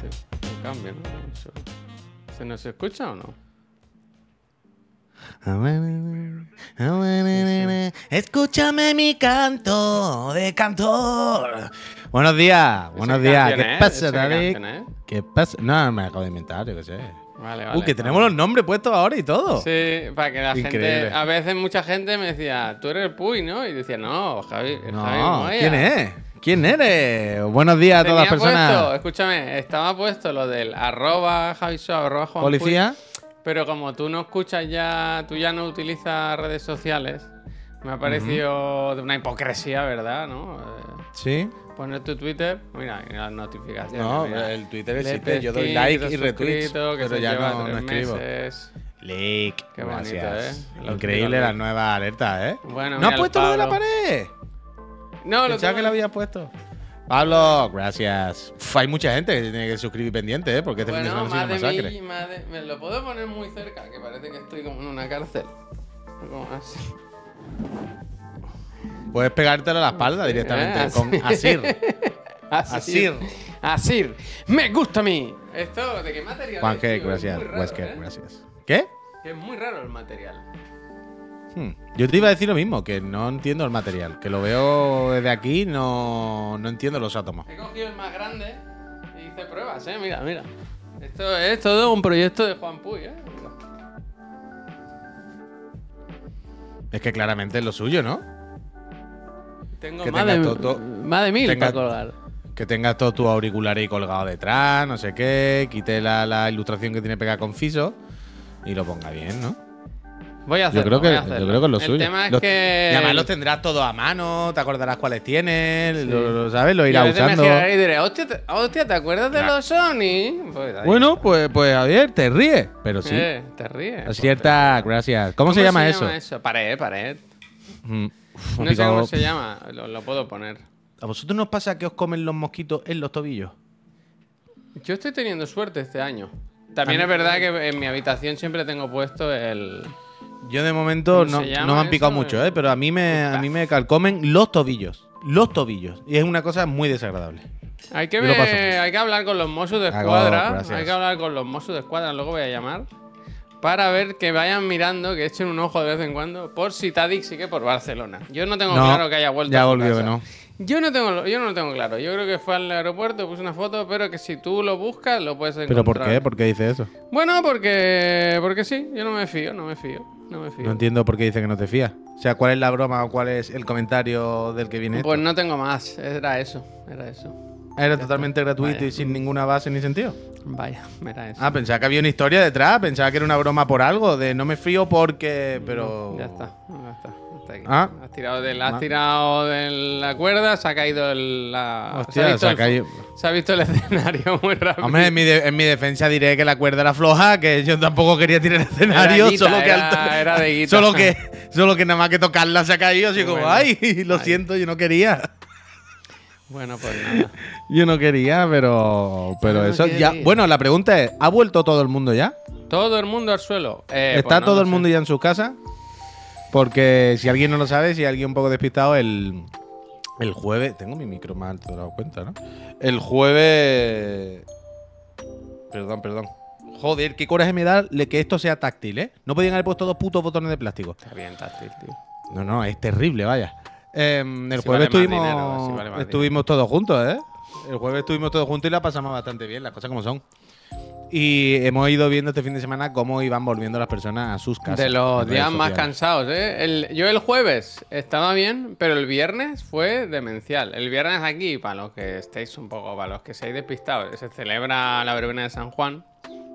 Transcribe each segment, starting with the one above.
Sí, un cambio, ¿no? Eso- ¿Se nos escucha o no? Escúchame mi canto de cantor. Buenos días, buenos ¿Esa días. ¿Qué es? pasa, ¿Esa qué David? es? ¿Qué pasa? No, me acabo de inventar, yo qué sé. Vale, vale. Uh, que tenemos los nombres puestos ahora y todo. Sí, para que la Increíble. gente. A veces mucha gente me decía, tú eres el Puy, ¿no? Y decía, no, Javi. Javi No, Moya". ¿quién es? ¿Quién eres? Buenos días a todas las personas. puesto, escúchame, estaba puesto lo del arroba Javiso, arroba Juan Puy, Policía. pero como tú no escuchas ya, tú ya no utilizas redes sociales, me ha parecido de una hipocresía, ¿verdad? ¿No? Eh, Sí. poner tu Twitter, mira, y las notificaciones. No, mira. el Twitter existe. Yo doy like y retweets. Pero ya no, no escribo. meses. Like. Qué bonito, gracias. ¿eh? Los Increíble las nuevas alertas, ¿eh? Bueno, ¿No mira, has puesto lo de la pared? No, lo Pensaba que lo había puesto. Pablo, gracias. Uf, hay mucha gente que tiene que suscribir pendiente, ¿eh? Porque este fin de semana ha sido una masacre. mí, más de- me lo puedo poner muy cerca, que parece que estoy como en una cárcel. Como así. Puedes pegártelo a la espalda directamente Eh, con. Asir. Asir. Asir. Me gusta a mí. Esto, ¿de qué material Juan es, G, tío? Es gracias. muy raro, Wesker, ¿eh? gracias. ¿Qué? Que es muy raro el material. Hmm. Yo te iba a decir lo mismo, que no entiendo el material. Que lo veo desde aquí, no, no entiendo los átomos. He cogido el más grande y hice pruebas, ¿eh? Mira, mira. Esto es todo un proyecto de Juan Puy, ¿eh? Es que claramente es lo suyo, ¿no? Tengo Que más, de, todo- más de mil tenga- para colgar. Que tengas todos tus auriculares ahí colgados detrás, no sé qué, quite la, la ilustración que tiene pegada con Fiso y lo ponga bien, ¿no? Voy a hacerlo, Yo creo, que, voy a yo hacerlo. creo que es lo el suyo. tema es Los- que... Y además los tendrás todos a mano, te acordarás cuáles tienes, lo, lo- ¿sabes? Lo irás veces usando. me y diré, hostia, ¿te, hostia, ¿te acuerdas de los Sony? Pues. Bueno, pues, pues Javier, te ríes, pero sí. Eh, te ríes. pues, Acierta, gracias. ¿Cómo, se llama eso? Pared, pared. Mm, uf, No sé cómo se llama, lo, lo puedo poner. ¿A vosotros nos pasa que os comen los mosquitos en los tobillos? Yo estoy teniendo suerte este año. También es verdad que en mi habitación siempre tengo puesto el... Yo de momento ¿Cómo no, no me han picado eso? mucho, ¿eh? pero a mí me, a mí me calcomen los tobillos. Los tobillos. Y es una cosa muy desagradable. Hay que hay que hablar con los Mossos de Hago- Escuadra. gracias. Hay que hablar con los Mossos de Escuadra, luego voy a llamar. Para ver que vayan mirando, que echen un ojo de vez en cuando, por si Tadic sigue por Barcelona. Yo no tengo No, claro que haya vuelto ya a su volvió casa. que no. Yo no, tengo, yo no lo tengo claro. Yo creo que fue al aeropuerto, puse una foto, pero que si tú lo buscas, lo puedes encontrar. ¿Pero por qué? ¿Por qué dice eso? Bueno, porque, porque sí, yo no me fío, no me fío, no me fío. No entiendo por qué dice que no te fías. O sea, ¿cuál es la broma o cuál es el comentario del que viene? Pues esto? no tengo más, era eso, era eso. Era totalmente gratuito Vaya. y sin ninguna base ni sentido. Vaya, era eso. Ah, pensaba que había una historia detrás, pensaba que era una broma por algo, de no me frío porque. Pero. Ya está, ya está. Hasta aquí. Ah. Has tirado de, la, has Ah. tirado de la cuerda, se ha caído el, la. Hostia, se, ha visto se ha el- caído. se ha visto el escenario muy rápido. Hombre, en mi, de- en mi defensa diré que la cuerda era floja, que yo tampoco quería tirar el escenario, Era guita, solo que era- era de guita. solo que solo que nada más que tocarla se ha caído, así como, ay, lo Ay. siento, yo no quería. Bueno, pues nada. Yo no quería, pero pero no eso ya. Bueno, la pregunta es, ¿ha vuelto todo el mundo ya? Todo el mundo al suelo. Eh, ¿Está pues no todo el sé. mundo ya en sus casas? Porque si alguien no lo sabe, si alguien un poco despistado, el, el jueves. Tengo mi micro más alto, te dado cuenta, ¿no? El jueves. Perdón, perdón. Joder, qué coraje me da que esto sea táctil, ¿eh? No podían haber puesto dos putos botones de plástico. Está bien táctil, tío. No, no, es terrible, vaya. Em, el Si jueves vale estuvimos, dinero, si vale más estuvimos todos juntos, ¿eh? El jueves estuvimos todos juntos y la pasamos bastante bien, las cosas como son. Y hemos ido viendo este fin de semana cómo iban volviendo las personas a sus casas. De los días más cansados, ¿eh? El- yo el jueves estaba bien, pero el viernes fue demencial. El viernes aquí, para los que estéis un poco, para los que seáis despistados, se celebra la verbena de San Juan.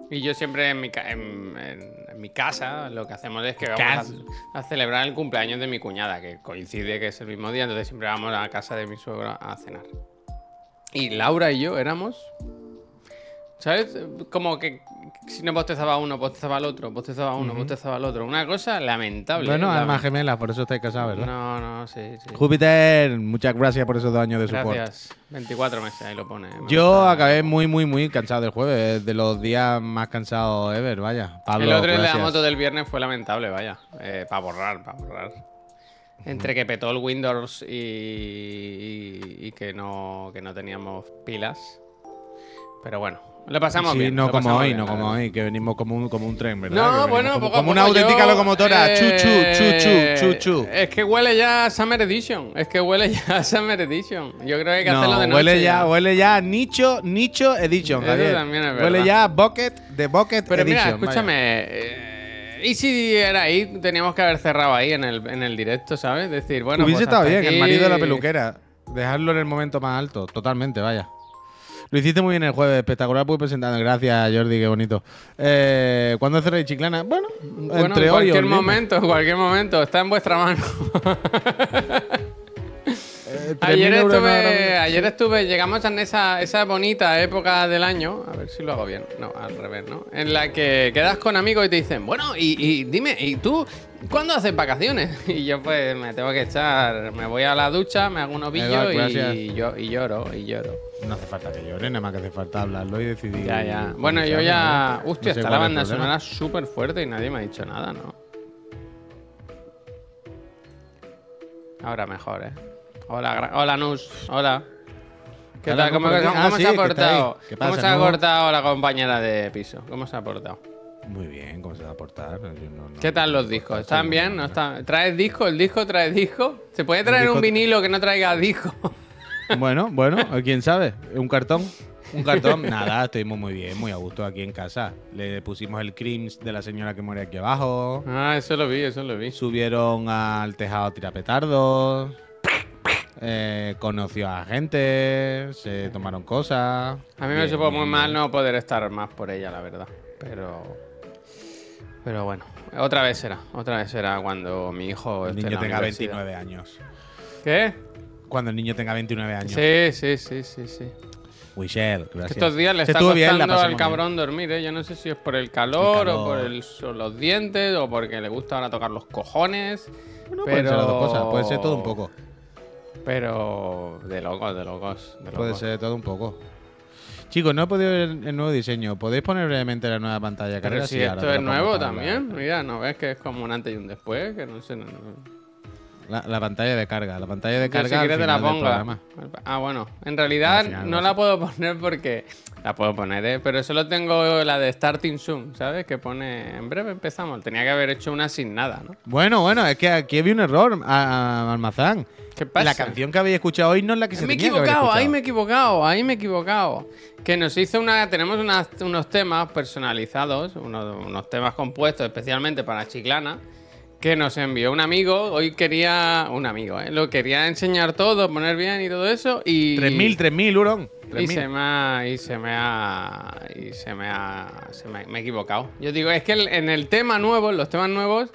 Y yo siempre en mi, en, en- en mi casa lo que hacemos es que vamos a, a celebrar el cumpleaños de mi cuñada, que coincide que es el mismo día, entonces siempre vamos a la casa de mi suegro a cenar. Y Laura y yo éramos ¿Sabes? Como que si no bostezaba uno, bostezaba al otro, bostezaba uno, bostezaba al otro. Una cosa lamentable. Bueno, ¿eh? almas gemelas, por eso estáis casados, ¿verdad? No, no, sí, sí. Júpiter, muchas gracias por esos dos años de soporte. Gracias. 24 meses, ahí lo pone. Me Yo gusta. acabé muy, muy, muy cansado del jueves. De los días más cansados ever, vaya. Pablo, El otro el de la moto del viernes fue lamentable, vaya. para borrar, para borrar. Entre que petó el Windows y, y- y que, no, que no teníamos pilas. Pero bueno, lo pasamos Sí, bien. no como hoy, bien, no como verdad. hoy, que venimos como un, como un tren, ¿verdad? No, bueno, como, poco a como una poco auténtica yo, locomotora. eh, chu, chu, chu, chu, chu. Es que huele ya a Summer Edition. Es que huele ya a Summer Edition. Yo creo que hay que hacerlo de No, noche. huele ya, huele ya a nicho, nicho edition, Eso Javier. también es Huele verdad. ya a bucket de bucket Pero edition. mira, escúchame. eh, ¿Y si era ahí? Teníamos que haber cerrado ahí en el, en el directo, ¿sabes? Decir, bueno. Hubiese pues estado bien, el marido de la peluquera. Dejarlo en el momento más alto, totalmente, vaya. Lo hiciste muy bien el jueves, espectacular, muy presentado. Gracias, Jordi, qué bonito. Eh, ¿Cuándo cerréis Chiclana? Bueno, Bueno, entre en cualquier momento, en cualquier momento. Está en vuestra mano. Eh, 3.000 Ayer estuve, ayer estuve, llegamos en esa, esa bonita época del año, a ver si lo hago bien, no, al revés, ¿no? En la que quedas con amigos y te dicen, bueno, y, y dime, ¿y tú cuándo haces vacaciones? Y yo pues me tengo que echar, me voy a la ducha, me hago un ovillo y, yo, y lloro, y lloro. No hace falta que llore, nada más que hace falta hablarlo y decidir. Ya, ya. Bueno, yo ya... ¿no? Hostia, No sé está la banda sonora súper fuerte y nadie me ha dicho nada, ¿no? Ahora mejor, ¿eh? Hola, hola Nus. Hola. ¿Qué Hola, tal? ¿Cómo, se ha portado? ahí. ¿Qué ¿Cómo se ha portado la compañera de piso? ¿Cómo se ha portado? Muy bien, ¿cómo se va a portar? Yo no- no- ¿Qué tal los discos? ¿Están bien? ¿No están? ¿Traes disco? ¿El disco trae disco? ¿Se puede traer un vinilo que no traiga disco? Bueno, bueno, quién sabe. ¿Un cartón? Un cartón, nada, estuvimos muy bien, muy a gusto aquí en casa. Le pusimos el crims de la señora que muere aquí abajo. ah, eso lo vi, eso lo vi. Subieron al tejado a tirar petardos. Eh, conoció a gente. Se tomaron cosas. A mí me supo muy mal no poder estar más por ella, la verdad. Pero. Pero bueno, otra vez será. Otra vez será cuando mi hijo El esté en niño la tenga universidad. 29 años. ¿Qué? Cuando el niño tenga 29 años. Sí, sí, sí, sí, sí. Michelle, gracias. Estos días le está estuvo bien, costando al pasamos bien. cabrón dormir, ¿eh? Yo no sé si es por el calor, El o por calor. el, o los dientes o porque le gusta ahora tocar los cojones. Pueden ser las dos cosas, puede ser todo un poco. Pero de locos, de locos. De Puede ser todo un poco. Chicos, no he podido ver el nuevo diseño. ¿Podéis poner brevemente la nueva pantalla? Pero si Sí, esto es nuevo también, la- mira, ¿no ves que es como un antes y un después? Que no sé. no- no- La, la pantalla de carga. La pantalla de Yo carga. si quieres te la ponga. Ah, bueno. En realidad final no la puedo poner porque... La puedo poner, ¿eh? Pero solo tengo la de Starting Soon, ¿sabes? Que pone... En breve empezamos. Tenía que haber hecho una sin nada, ¿no? Bueno, bueno, es que aquí había un error, a, a- Almazán. ¿Qué pasa? La canción que habéis escuchado hoy no es la que se me he equivocado, ahí me he equivocado, ahí me he equivocado. Que nos hizo una. Tenemos unos temas personalizados, unos, unos temas compuestos especialmente para Chiclana, que nos envió un amigo. Hoy quería. Un amigo, ¿eh? Lo quería enseñar todo, poner bien y todo eso. Y. 3.000, 3.000, Hurón. Y 3.000. se me ha. Y se me ha. Y se me ha. Se me, me he equivocado. Yo digo, es que en el tema nuevo, en los temas nuevos,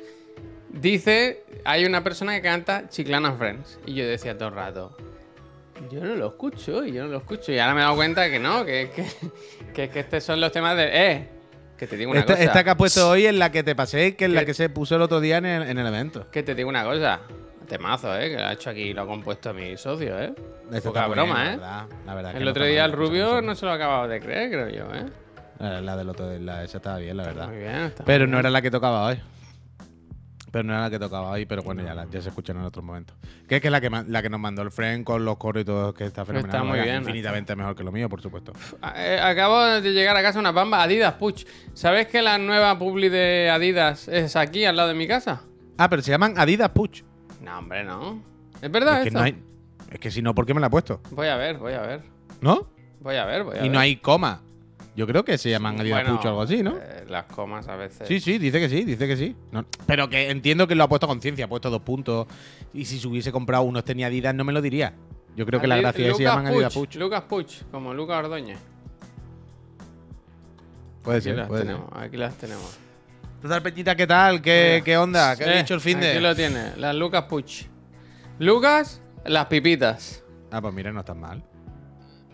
dice. Hay una persona que canta Chiclana Friends. Y yo decía todo el rato. Yo no lo escucho, y yo no lo escucho. Y ahora me he dado cuenta que no, que, que, que, que estos son los temas de. ¡Eh! Que te digo una Esta, cosa. esta que has puesto hoy es la que te pasé, que es la Que- se puso el otro día en el, en el evento. Que te digo una cosa. Temazo, ¿eh? Que lo ha hecho aquí y lo ha compuesto mi socio, ¿eh? Esta Poca broma, bien, ¿eh? La verdad, la verdad que El otro día el rubio no se lo acababa de creer, creo yo, ¿eh? son. La, la del otro, la, esa estaba bien, la verdad. Muy bien. está Pero no era la que tocaba hoy. Pero no era la que tocaba hoy, pero bueno, ya, la- ya se escuchan en otro momento. Que es que la que, la que nos mandó el friend con los coros y todo, que está fenomenal. Está muy bien, Infinitamente mejor que lo mío, por supuesto. Eh, acabo de llegar a casa una pamba Adidas Puch. ¿Sabes que la nueva publi de Adidas es aquí, al lado de mi casa? Ah, pero se llaman Adidas Puch. No, hombre, no. ¿Es verdad Es que, no hay, es que si no, ¿por qué me la he puesto? Voy a ver, voy a ver. ¿No? Voy a ver, voy a Y ver. no hay coma. Yo creo que se llaman Adidas Bueno, Puch o algo así, ¿no? eh, las comas a veces. Sí, sí, dice que sí, dice que sí. No, pero que entiendo que lo ha puesto a conciencia, ha puesto dos puntos. Y si se hubiese comprado unos tenis Adidas, no me lo diría. Yo creo que la Adi- gracia es que se llaman Adidas Puch, Puch. Lucas Puch, como Lucas Ordóñez. Puede Aquí ser, las puede ser. tenemos, aquí las tenemos. Total, Peñita, ¿qué tal? ¿Qué, Mira. qué onda? ¿Qué Eh, ha dicho el fin de? Aquí lo tiene, las Lucas Puch. Lucas, las pipitas. Ah, pues mira, no están mal.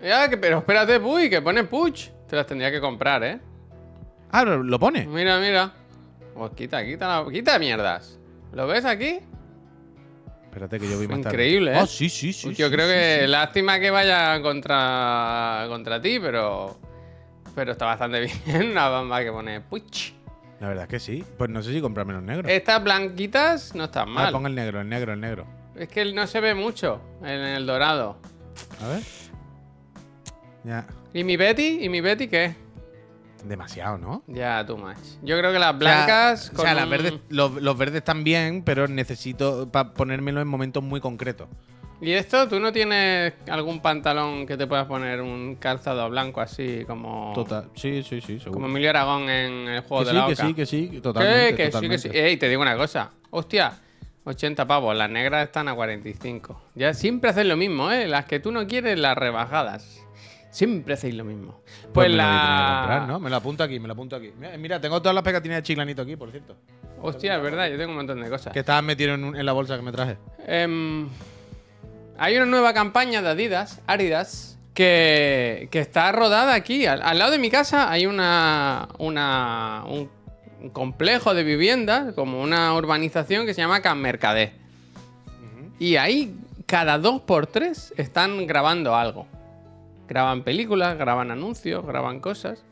Ya, pero espérate, Puy, que pone Puch. Te las tendría que comprar, ¿eh? Ah, lo pone. Mira, mira. Pues quita, quita, la- quita mierdas. ¿Lo ves aquí? Espérate que yo vi más tarde. Increíble, ¿eh? Ah, sí, sí, sí. Yo sí, creo sí, que sí. lástima que vaya contra, contra ti, pero. Pero está bastante bien la bamba que pone Puch. La verdad es que sí. Pues no sé si comprarme los negros. Estas blanquitas no están Ah, mal. ponga el negro, el negro, el negro. Es que no se ve mucho en el dorado. A ver. Ya. ¿Y mi Betty? ¿Y mi Betty qué? Demasiado, ¿no? Ya, too much. Yo creo que las blancas. O sea, o sea, con las un- verdes, los, los verdes están bien, pero necesito para ponérmelo en momentos muy concretos. ¿Y esto? ¿Tú no tienes algún pantalón que te puedas poner un calzado blanco así como. Total. Sí, sí, sí, seguro. Como Emilio Aragón en el juego que de sí, la que Oca? sí, que sí, Que, totalmente. que sí, que sí. Ey, te digo una cosa. Hostia, 80 pavos. Las negras están a 45. Ya siempre hacen lo mismo, ¿eh? Las que tú no quieres, las rebajadas. Siempre hacéis lo mismo. Pues, Pues me lo voy a la. tener que comprar, ¿no? Me lo apunto aquí, me lo apunto aquí. Mira, Mira, tengo todas las pegatinas de chiclanito aquí, por cierto. Hostia, es verdad, yo tengo un montón de cosas. Que estaban metidos en, un- en la bolsa que me traje. Em, hay una nueva campaña de Adidas, Aridas, que, que está rodada aquí. Al, al lado de mi casa hay una, una un, un complejo de viviendas, como una urbanización que se llama Can Mercadé. Y ahí, cada dos por tres, están grabando algo. Graban películas, graban anuncios, graban cosas.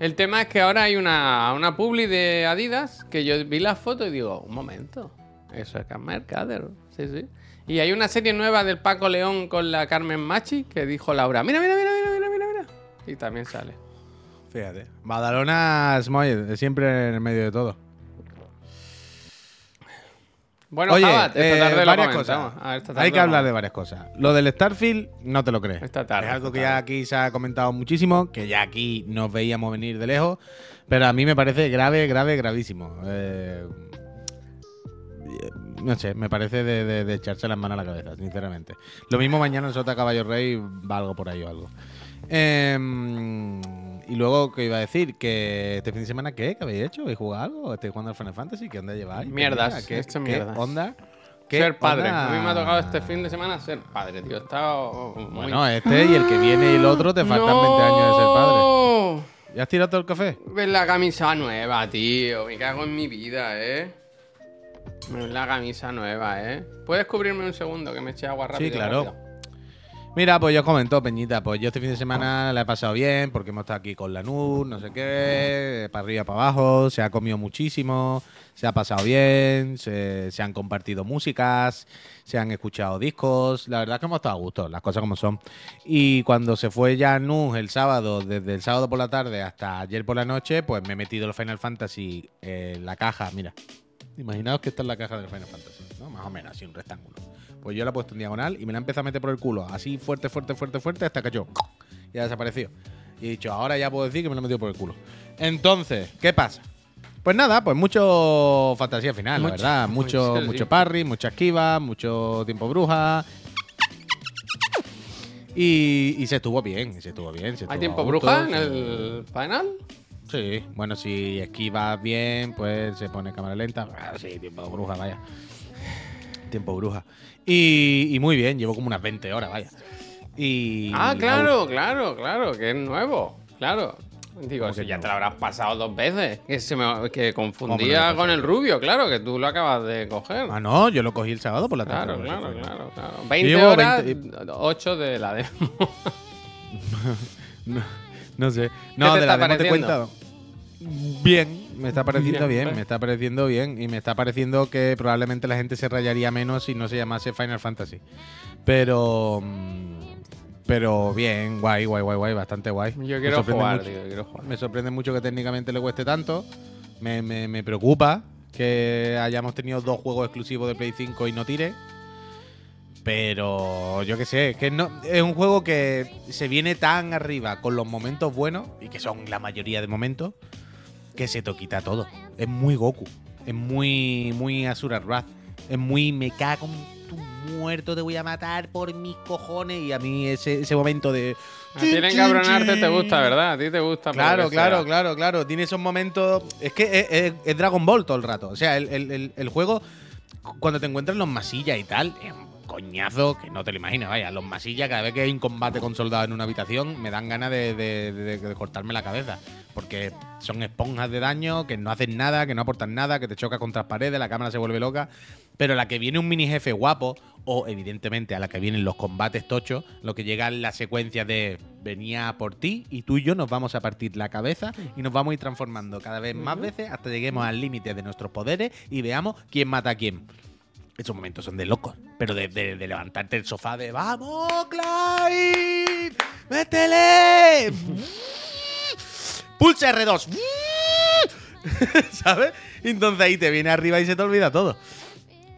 El tema es que ahora hay una, una publi de Adidas que yo vi la foto y digo, un momento, eso es Can Mercader. Sí, sí. Y hay una serie nueva del Paco León con la Carmen Machi que dijo Laura, mira, mira, mira, mira, mira, mira. Y también sale. Fíjate. Badalona Smoy, siempre en el medio de todo. Bueno, Oye, Jabat, esta eh, tarde lo varias comentamos. cosas. Esta tarde Hay que hablar de varias cosas. Lo del Starfield, no te lo crees. Esta tarde, es algo que ya aquí se ha comentado muchísimo, que ya aquí nos veíamos venir de lejos, pero a mí me parece grave, grave, gravísimo. Eh, no sé, me parece de, de- de echarse las manos a la cabeza, sinceramente. Lo mismo mañana en Sota Caballo Rey va algo por ahí o algo. Em, y luego, ¿qué iba a decir? Que este fin de semana, ¿qué? ¿Qué habéis hecho? ¿Habéis jugado algo? ¿Estáis jugando al Final Fantasy? ¿Qué onda lleváis? Mierdas, ¿Qué, esto es qué mierdas. onda? ¿Qué Ser padre. onda? A mí me ha tocado este fin de semana ser padre, tío. He estado muy... Bueno, este y el que viene y el otro te faltan 20 años de ser padre. ¡No! ¿Ya has tirado todo el café? Ves la camisa nueva, tío. Me cago en mi vida, ¿eh? Ves la camisa nueva, ¿eh? ¿Puedes cubrirme un segundo que me eche agua rápido? claro. rápido? Mira, pues yo os comento, Peñita, pues yo este fin de semana la he pasado bien porque hemos estado aquí con la NUR, no sé qué, para arriba, para abajo, se ha comido muchísimo, se ha pasado bien, se, se han compartido músicas, se han escuchado discos, la verdad es que hemos estado a gusto, las cosas como son. Y cuando se fue ya NUR el sábado, desde el sábado por la tarde hasta ayer por la noche, pues me he metido el Final Fantasy en la caja, mira. Imaginaos que esta es la caja del Final Fantasy, ¿no? Más o menos, así, un rectángulo. Pues yo la he puesto en diagonal y me la he empezado a meter por el culo, así fuerte, fuerte, fuerte, fuerte, hasta que yo y ha desaparecido. Y he dicho, ahora ya puedo decir que me lo he metido por el culo. Entonces, ¿qué pasa? Pues nada, pues mucho fantasía final, la verdad. Mucho, mucho, sí. mucho parry, mucha esquiva, mucho tiempo bruja. Y, y se estuvo bien, se estuvo bien. Se ¿Hay tiempo bruja en el final? Sí, bueno, si esquivas bien, pues se pone cámara lenta. Ah, sí, tiempo bruja, vaya. Tiempo bruja. Y, y muy bien, llevo como unas 20 horas, vaya. Y Ah, claro, claro, claro, que es nuevo. Claro. Digo, ¿Cómo si que ya te lo habrás pasado dos veces. Que, se me, que ¿Cómo me lo confundía con el rubio, claro, que tú lo acabas de coger. Ah, no, yo lo cogí el sábado por la tarde. Claro, eso claro, claro, claro. 20 llevo horas, 20 8 de la demo. No, no sé. ¿Qué No, te de la está demo te pareciendo? cuento. Bien, me está pareciendo Bien, bien, me está pareciendo bien. Y me está pareciendo que probablemente la gente se rayaría menos si no se llamase Final Fantasy. Pero. mm, Pero bien, guay, guay, guay, guay, bastante guay. Yo quiero jugar, mucho. tío, quiero jugar. Me sorprende mucho que técnicamente le cueste tanto. Me, me- me preocupa que hayamos tenido dos juegos exclusivos de Play 5 y no tire. Pero yo qué sé, que no, es un juego que se viene tan arriba con los momentos buenos, y que son la mayoría de momentos, que se te quita todo. Es muy Goku. Es muy, muy Asura Wrath. Es muy me cago en tu muerto, te voy a matar por mis cojones. Y a mí ese, ese momento de. A ti el encabronarte te gusta, ¿verdad? A ti te gusta. Claro, claro, sea. claro, claro. Tiene esos momentos. Es que es, es- es Dragon Ball todo el rato. O sea, el, el- el- el juego, cuando te encuentras los masillas y tal, es coñazo que no te lo imaginas. Vaya, los masillas, cada vez que hay un combate con soldados en una habitación, me dan ganas de, de- de- de cortarme la cabeza. Porque son esponjas de daño, que no hacen nada, que no aportan nada, que te choca contra las paredes, la cámara se vuelve loca. Pero la que viene un mini jefe guapo, o evidentemente a la que vienen los combates tochos, lo que llega en la secuencia de venía por ti y tú y yo nos vamos a partir la cabeza y nos vamos a ir transformando cada vez más veces hasta lleguemos al límite de nuestros poderes y veamos quién mata a quién. Esos momentos son de locos, pero de, de- de levantarte del sofá de ¡Vamos, Clyde! ¡Métele! Pulsa R2. ¿Sabes? Entonces ahí te viene arriba y se te olvida todo.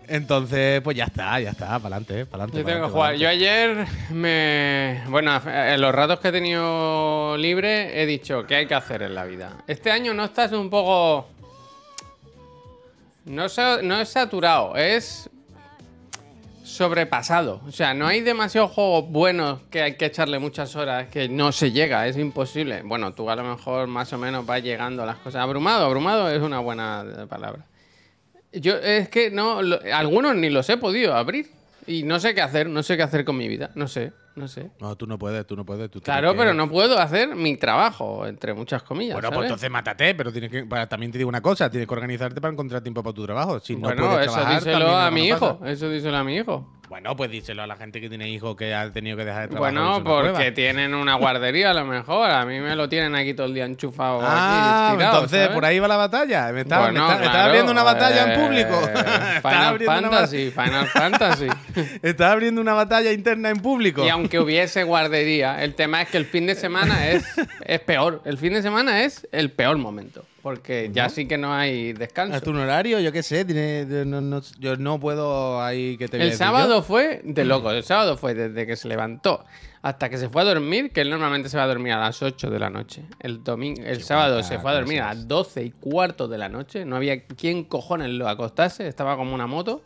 Entonces, pues ya está, ya está, para adelante, para adelante. Yo tengo que jugar. Yo ayer me. Bueno, en los ratos que he tenido libre he dicho qué hay que hacer en la vida. Este año no estás un poco. No, es saturado, es sobrepasado. O sea, no hay demasiados juegos buenos que hay que echarle muchas horas, que no se llega, es imposible. Bueno, tú a lo mejor más o menos vas llegando a las cosas. Abrumado, abrumado es una buena palabra. Yo es que no, algunos ni los he podido abrir. Y no sé qué hacer, no sé qué hacer con mi vida, no sé, no sé. No, tú no puedes, tú no puedes. claro, pero no puedo hacer mi trabajo, entre muchas comillas. Bueno, pues entonces mátate, pero tienes que, también te digo una cosa, tienes que organizarte para encontrar tiempo para tu trabajo. Si no bueno, eso díselo a mi hijo, eso díselo a mi hijo. Bueno, pues díselo a la gente que tiene hijos que ha tenido que dejar de trabajar. Bueno, porque tienen una guardería a lo mejor. A mí me lo tienen aquí todo el día enchufado. Ah, aquí, entonces por ahí va la batalla. Me estaba, abriendo una batalla en público. Eh, Final Fantasy, Final Fantasy. Estaba abriendo una batalla interna en público. Y aunque hubiese guardería, el tema es que el fin de semana es, es peor. El fin de semana es el peor momento. Porque ya sí que no hay descanso. ¿A tu horario? Yo qué sé, tiene, yo no puedo ahí que te El sábado fue de loco. El sábado fue desde que se levantó hasta que se fue a dormir, que él normalmente se va a dormir a las 8 de la noche. El domingo, el sábado se fue a dormir a las 12 y cuarto de la noche. No había quien cojones lo acostase, estaba como una moto.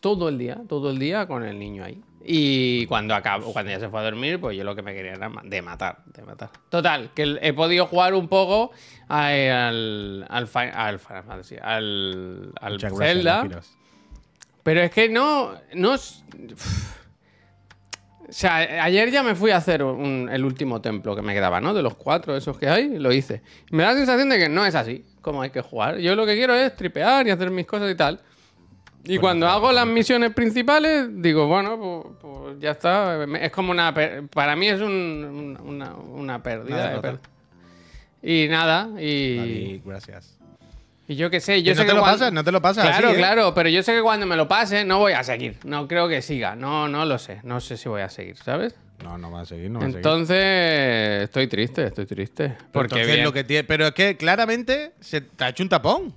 Todo el día, todo el día con el niño ahí. Y cuando acabo, cuando ya se fue a dormir, pues yo lo que me quería era de matar, de matar. Total, que he podido jugar un poco al, al, al, al, al Zelda. Pero es que no, no. O sea, ayer ya me fui a hacer el último templo que me quedaba, ¿no? De los cuatro esos que hay, lo hice. Me da la sensación de que no es así como hay que jugar. Yo lo que quiero es tripear y hacer mis cosas y tal. Y cuando hago las misiones principales, digo, bueno, pues, pues ya está. Es como una. Para mí es un, una, pérdida. y nada, y. gracias. Y yo qué sé, yo sé no te lo pasa, no te lo pasa. Claro, ¿eh? claro, pero yo sé que cuando me lo pase no voy a seguir. No creo que siga. No, no lo sé. No sé si voy a seguir, ¿sabes? No, no va a seguir, no va Entonces, a seguir. estoy triste, estoy triste. Porque lo que tiene, pero es que claramente se te ha hecho un tapón.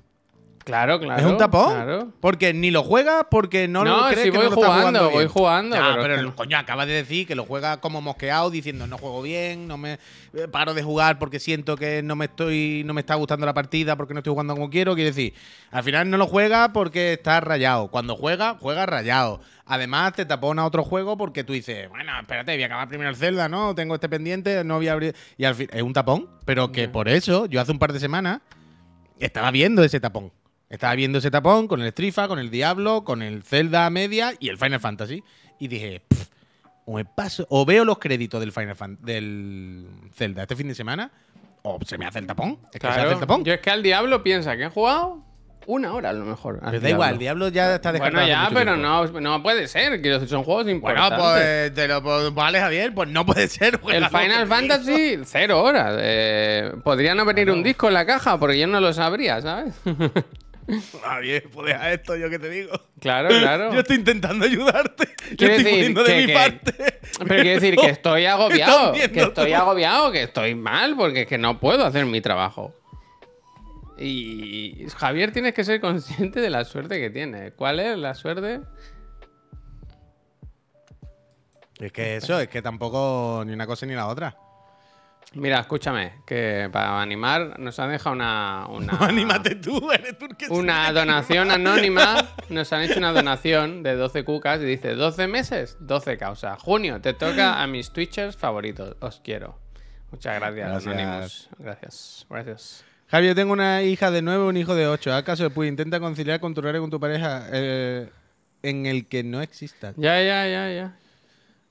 Claro, claro. Es un tapón. Porque ni lo juega porque no, lo crees si que voy no lo jugando, está voy jugando. pero, pero el coño acaba de decir que lo juega como mosqueado diciendo no juego bien, no me eh, paro de jugar porque siento que no me estoy no me está gustando la partida porque no estoy jugando como quiero, quiere decir, al final no lo juega porque está rayado. Cuando juega, juega rayado. Además, te tapona otro juego porque tú dices, bueno, espérate, voy a acabar primero el Zelda, ¿no? Tengo este pendiente, no voy a abrir. Y al fin, es un tapón, pero que por eso, yo hace un par de semanas estaba viendo ese tapón. Estaba viendo ese tapón con el Strifa, con el Diablo, con el Zelda Media y el Final Fantasy. Y dije, o me paso, o veo los créditos del Final del Zelda este fin de semana, o se me hace el tapón. Es que se hace el tapón. Yo es que al Diablo piensa que he jugado una hora a lo mejor. Pero da igual, el Diablo ya está descartado. Bueno, ya, pero no, no puede ser, que son juegos importantes. Bueno, pues te lo pues, vale, Javier, pues no puede ser. El Final Fantasy, cero horas. Eh, podría no venir un disco en la caja porque yo no lo sabría, ¿sabes? Ah, bien, pues deja esto, yo que te digo. Claro, claro. Yo estoy intentando ayudarte. Yo estoy poniendo de mi parte. Pero quiero decir que estoy agobiado. Que estoy agobiado, que estoy mal, porque es que no puedo hacer mi trabajo. Y Javier, tienes que ser consciente de la suerte que tiene. ¿Cuál es la suerte? Es que eso, es que tampoco ni una cosa ni la otra. Mira, escúchame, que para animar nos han dejado una. una anímate tú, eres tú que Una donación anónima. Nos han hecho una donación de 12 cucas y dice: 12 meses, 12 causas. Junio, te toca a mis Twitchers favoritos. Os quiero. Muchas gracias, gracias. Anónimos. Gracias, gracias. Javier, tengo una hija de 9 y un hijo de 8. ¿Acaso pues intenta conciliar con tu horario con tu pareja eh, en el que no exista? Ya, ya, ya, ya.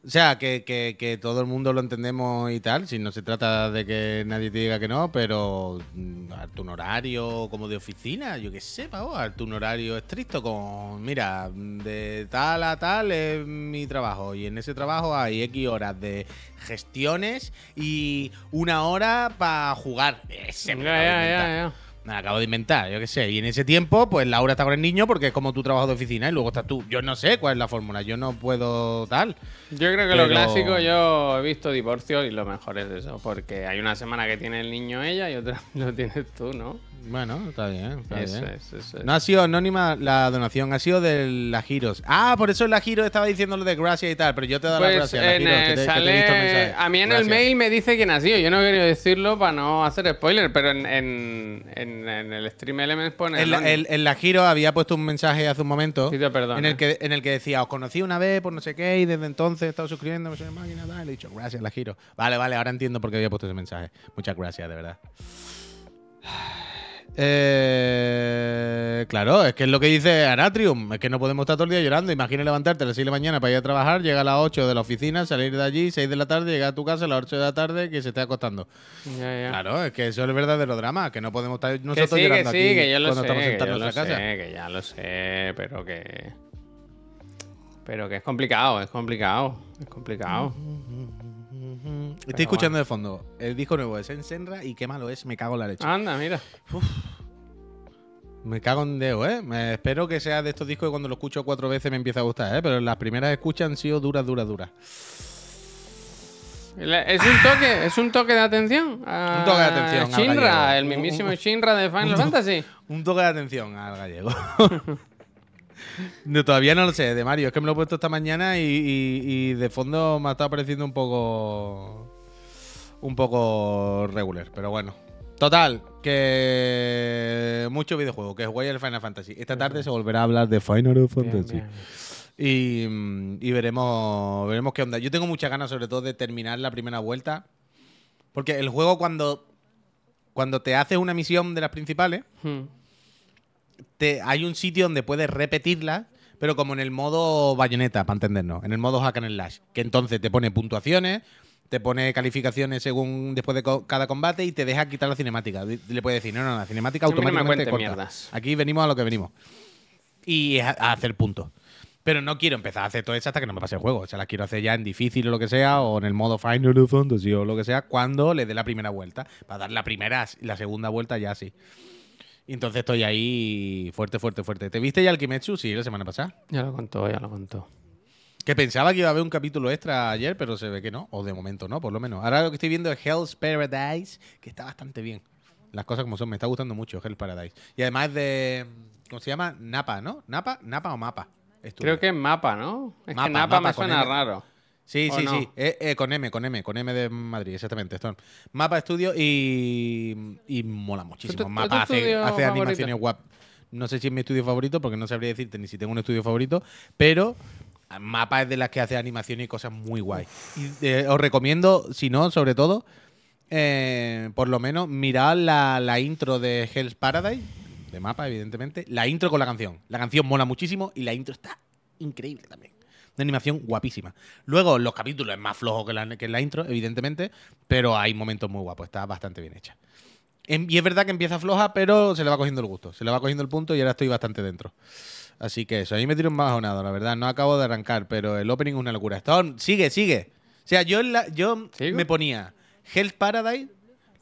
O sea, que, que, que, todo el mundo lo entendemos y tal, si no se trata de que nadie te diga que no, pero mm, a tu horario como de oficina, yo qué sé, Pau, a tu horario estricto, con, mira, de tal a tal es mi trabajo y en ese trabajo hay X horas de gestiones y una hora para jugar. Ese ya, ya, ya, Me la acabo de inventar, yo qué sé. Y en ese tiempo, pues Laura está con el niño porque es como tu trabajo de oficina y luego estás tú. Yo no sé cuál es la fórmula, yo no puedo tal. Yo creo que Pero- lo clásico, yo he visto divorcios y lo mejor es eso, porque hay una semana que tiene el niño ella y otra lo tienes tú, ¿no? Bueno, está bien, está Eso bien. es, eso es. No ha sido anónima la donación, ha sido de la Giros. Ah, por eso la Giros estaba diciendo lo de gracias y tal, pero yo te doy las Pues gracias. la en, Giros, que te- que te he sale- visto el mensaje. a mí en Gracias. el mail me dice quién ha sido. Yo no quería decirlo para no hacer spoiler, pero en, en, en- en el Stream Elements pone. En la, el- en la Giro había puesto un mensaje hace un momento en el, que, en el que decía, os conocí una vez por no sé qué y desde entonces he estado suscribiéndome soy máquina tal. Y le he dicho, gracias, la Giro. Vale, vale, ahora entiendo por qué había puesto ese mensaje. Muchas gracias, de verdad. Eh, claro, es que es lo que dice Aratrium, es que no podemos estar todo el día llorando. Imagina levantarte a las 6 de la mañana para ir a trabajar, llegar a las 8 de la oficina, salir de allí, 6 de la tarde, llegar a tu casa a las 8 de la tarde, que se esté acostando. Ya, ya. Claro, es que eso es el verdadero drama, que no podemos estar Que nosotros que llorando sí, aquí que yo lo cuando sé, estamos sentados en nuestra casa. sé, que ya lo sé, pero que... Pero que es complicado, es complicado, es complicado. Estoy escuchando de fondo el disco nuevo de Sensenra y qué malo es, me cago en la leche. Anda, mira. Me cago en Deo, ¿eh? Me espero que sea de estos discos que cuando lo escucho cuatro veces me empieza a gustar, ¿eh? Pero las primeras escuchas han sido duras, duras, duras. Es un toque, es un toque de atención. a Un toque de atención al Shinra, el mismísimo Shinra de Final Fantasy. Un toque de atención al gallego. No, todavía no lo sé, de Mario. Es que me lo he puesto esta mañana y, y- y de fondo me ha estado pareciendo un poco. Un poco regular, pero bueno. Total, que. Mucho videojuego, que jugué el Final Fantasy. Esta tarde se volverá a hablar de Final Fantasy. Bien, bien. Y, mm, y veremos, veremos qué onda. Yo tengo muchas ganas, sobre todo, de terminar la primera vuelta. Porque el juego, cuando, cuando te haces una misión de las principales, Hmm. Te, hay un sitio donde puedes repetirla, pero como en el modo bayoneta, para entendernos, en el modo hack and slash, que entonces te pone puntuaciones, te pone calificaciones según después de co- cada combate y te deja quitar la cinemática. Le puedes decir, no, no, la cinemática no automáticamente corta. mierdas. Aquí venimos a lo que venimos. Y a, a hacer puntos. Pero no quiero empezar a hacer todo eso hasta que no me pase el juego. O sea, las quiero hacer ya en difícil o lo que sea, o en el modo Final Fantasy o lo que sea, cuando le dé la primera vuelta. Para dar la primera la segunda vuelta ya sí. Y entonces estoy ahí fuerte, fuerte, fuerte. ¿Te viste ya el Kimetsu? Sí, la semana pasada. Ya lo contó, ya lo contó. Que pensaba que iba a haber un capítulo extra ayer, pero se ve que no. O de momento no, por lo menos. Ahora lo que estoy viendo es Hell's Paradise, que está bastante bien. Las cosas como son. Me está gustando mucho Hell's Paradise. Y además de... ¿Cómo se llama? Napa, ¿no? ¿Napa? ¿Napa o Mapa? Creo que es mapa, ¿no? Es Mapa, que Napa Mapa me suena raro. Sí, ¿O sí, no? sí. Eh, eh, con M, con M, con M de Madrid, exactamente. Storm. Mapa Estudio y, y mola muchísimo. ¿Tu- tu- Mapa hace, hace animaciones guap. No sé si es mi estudio favorito, porque no sabría decirte ni si tengo un estudio favorito, pero Mapa es de las que hace animaciones y cosas muy guay. Y, eh, os recomiendo, si no, sobre todo, por lo menos mirad la, la intro de Hell's Paradise, de Mapa, evidentemente. La intro con la canción. La canción mola muchísimo y la intro está increíble también. Una animación guapísima. Luego, los capítulos es más flojo que la, que la intro, evidentemente, pero hay momentos muy guapos. Está bastante bien hecha. Em- Y es verdad que empieza floja, pero se le va cogiendo el gusto. Se le va cogiendo el punto y ahora estoy bastante dentro. Así que eso, ahí me tiro un bajonado, la verdad. No acabo de arrancar, pero el opening es una locura. Storm, sigue, sigue. O sea, yo, la- yo ¿Sigo? me ponía Hell's Paradise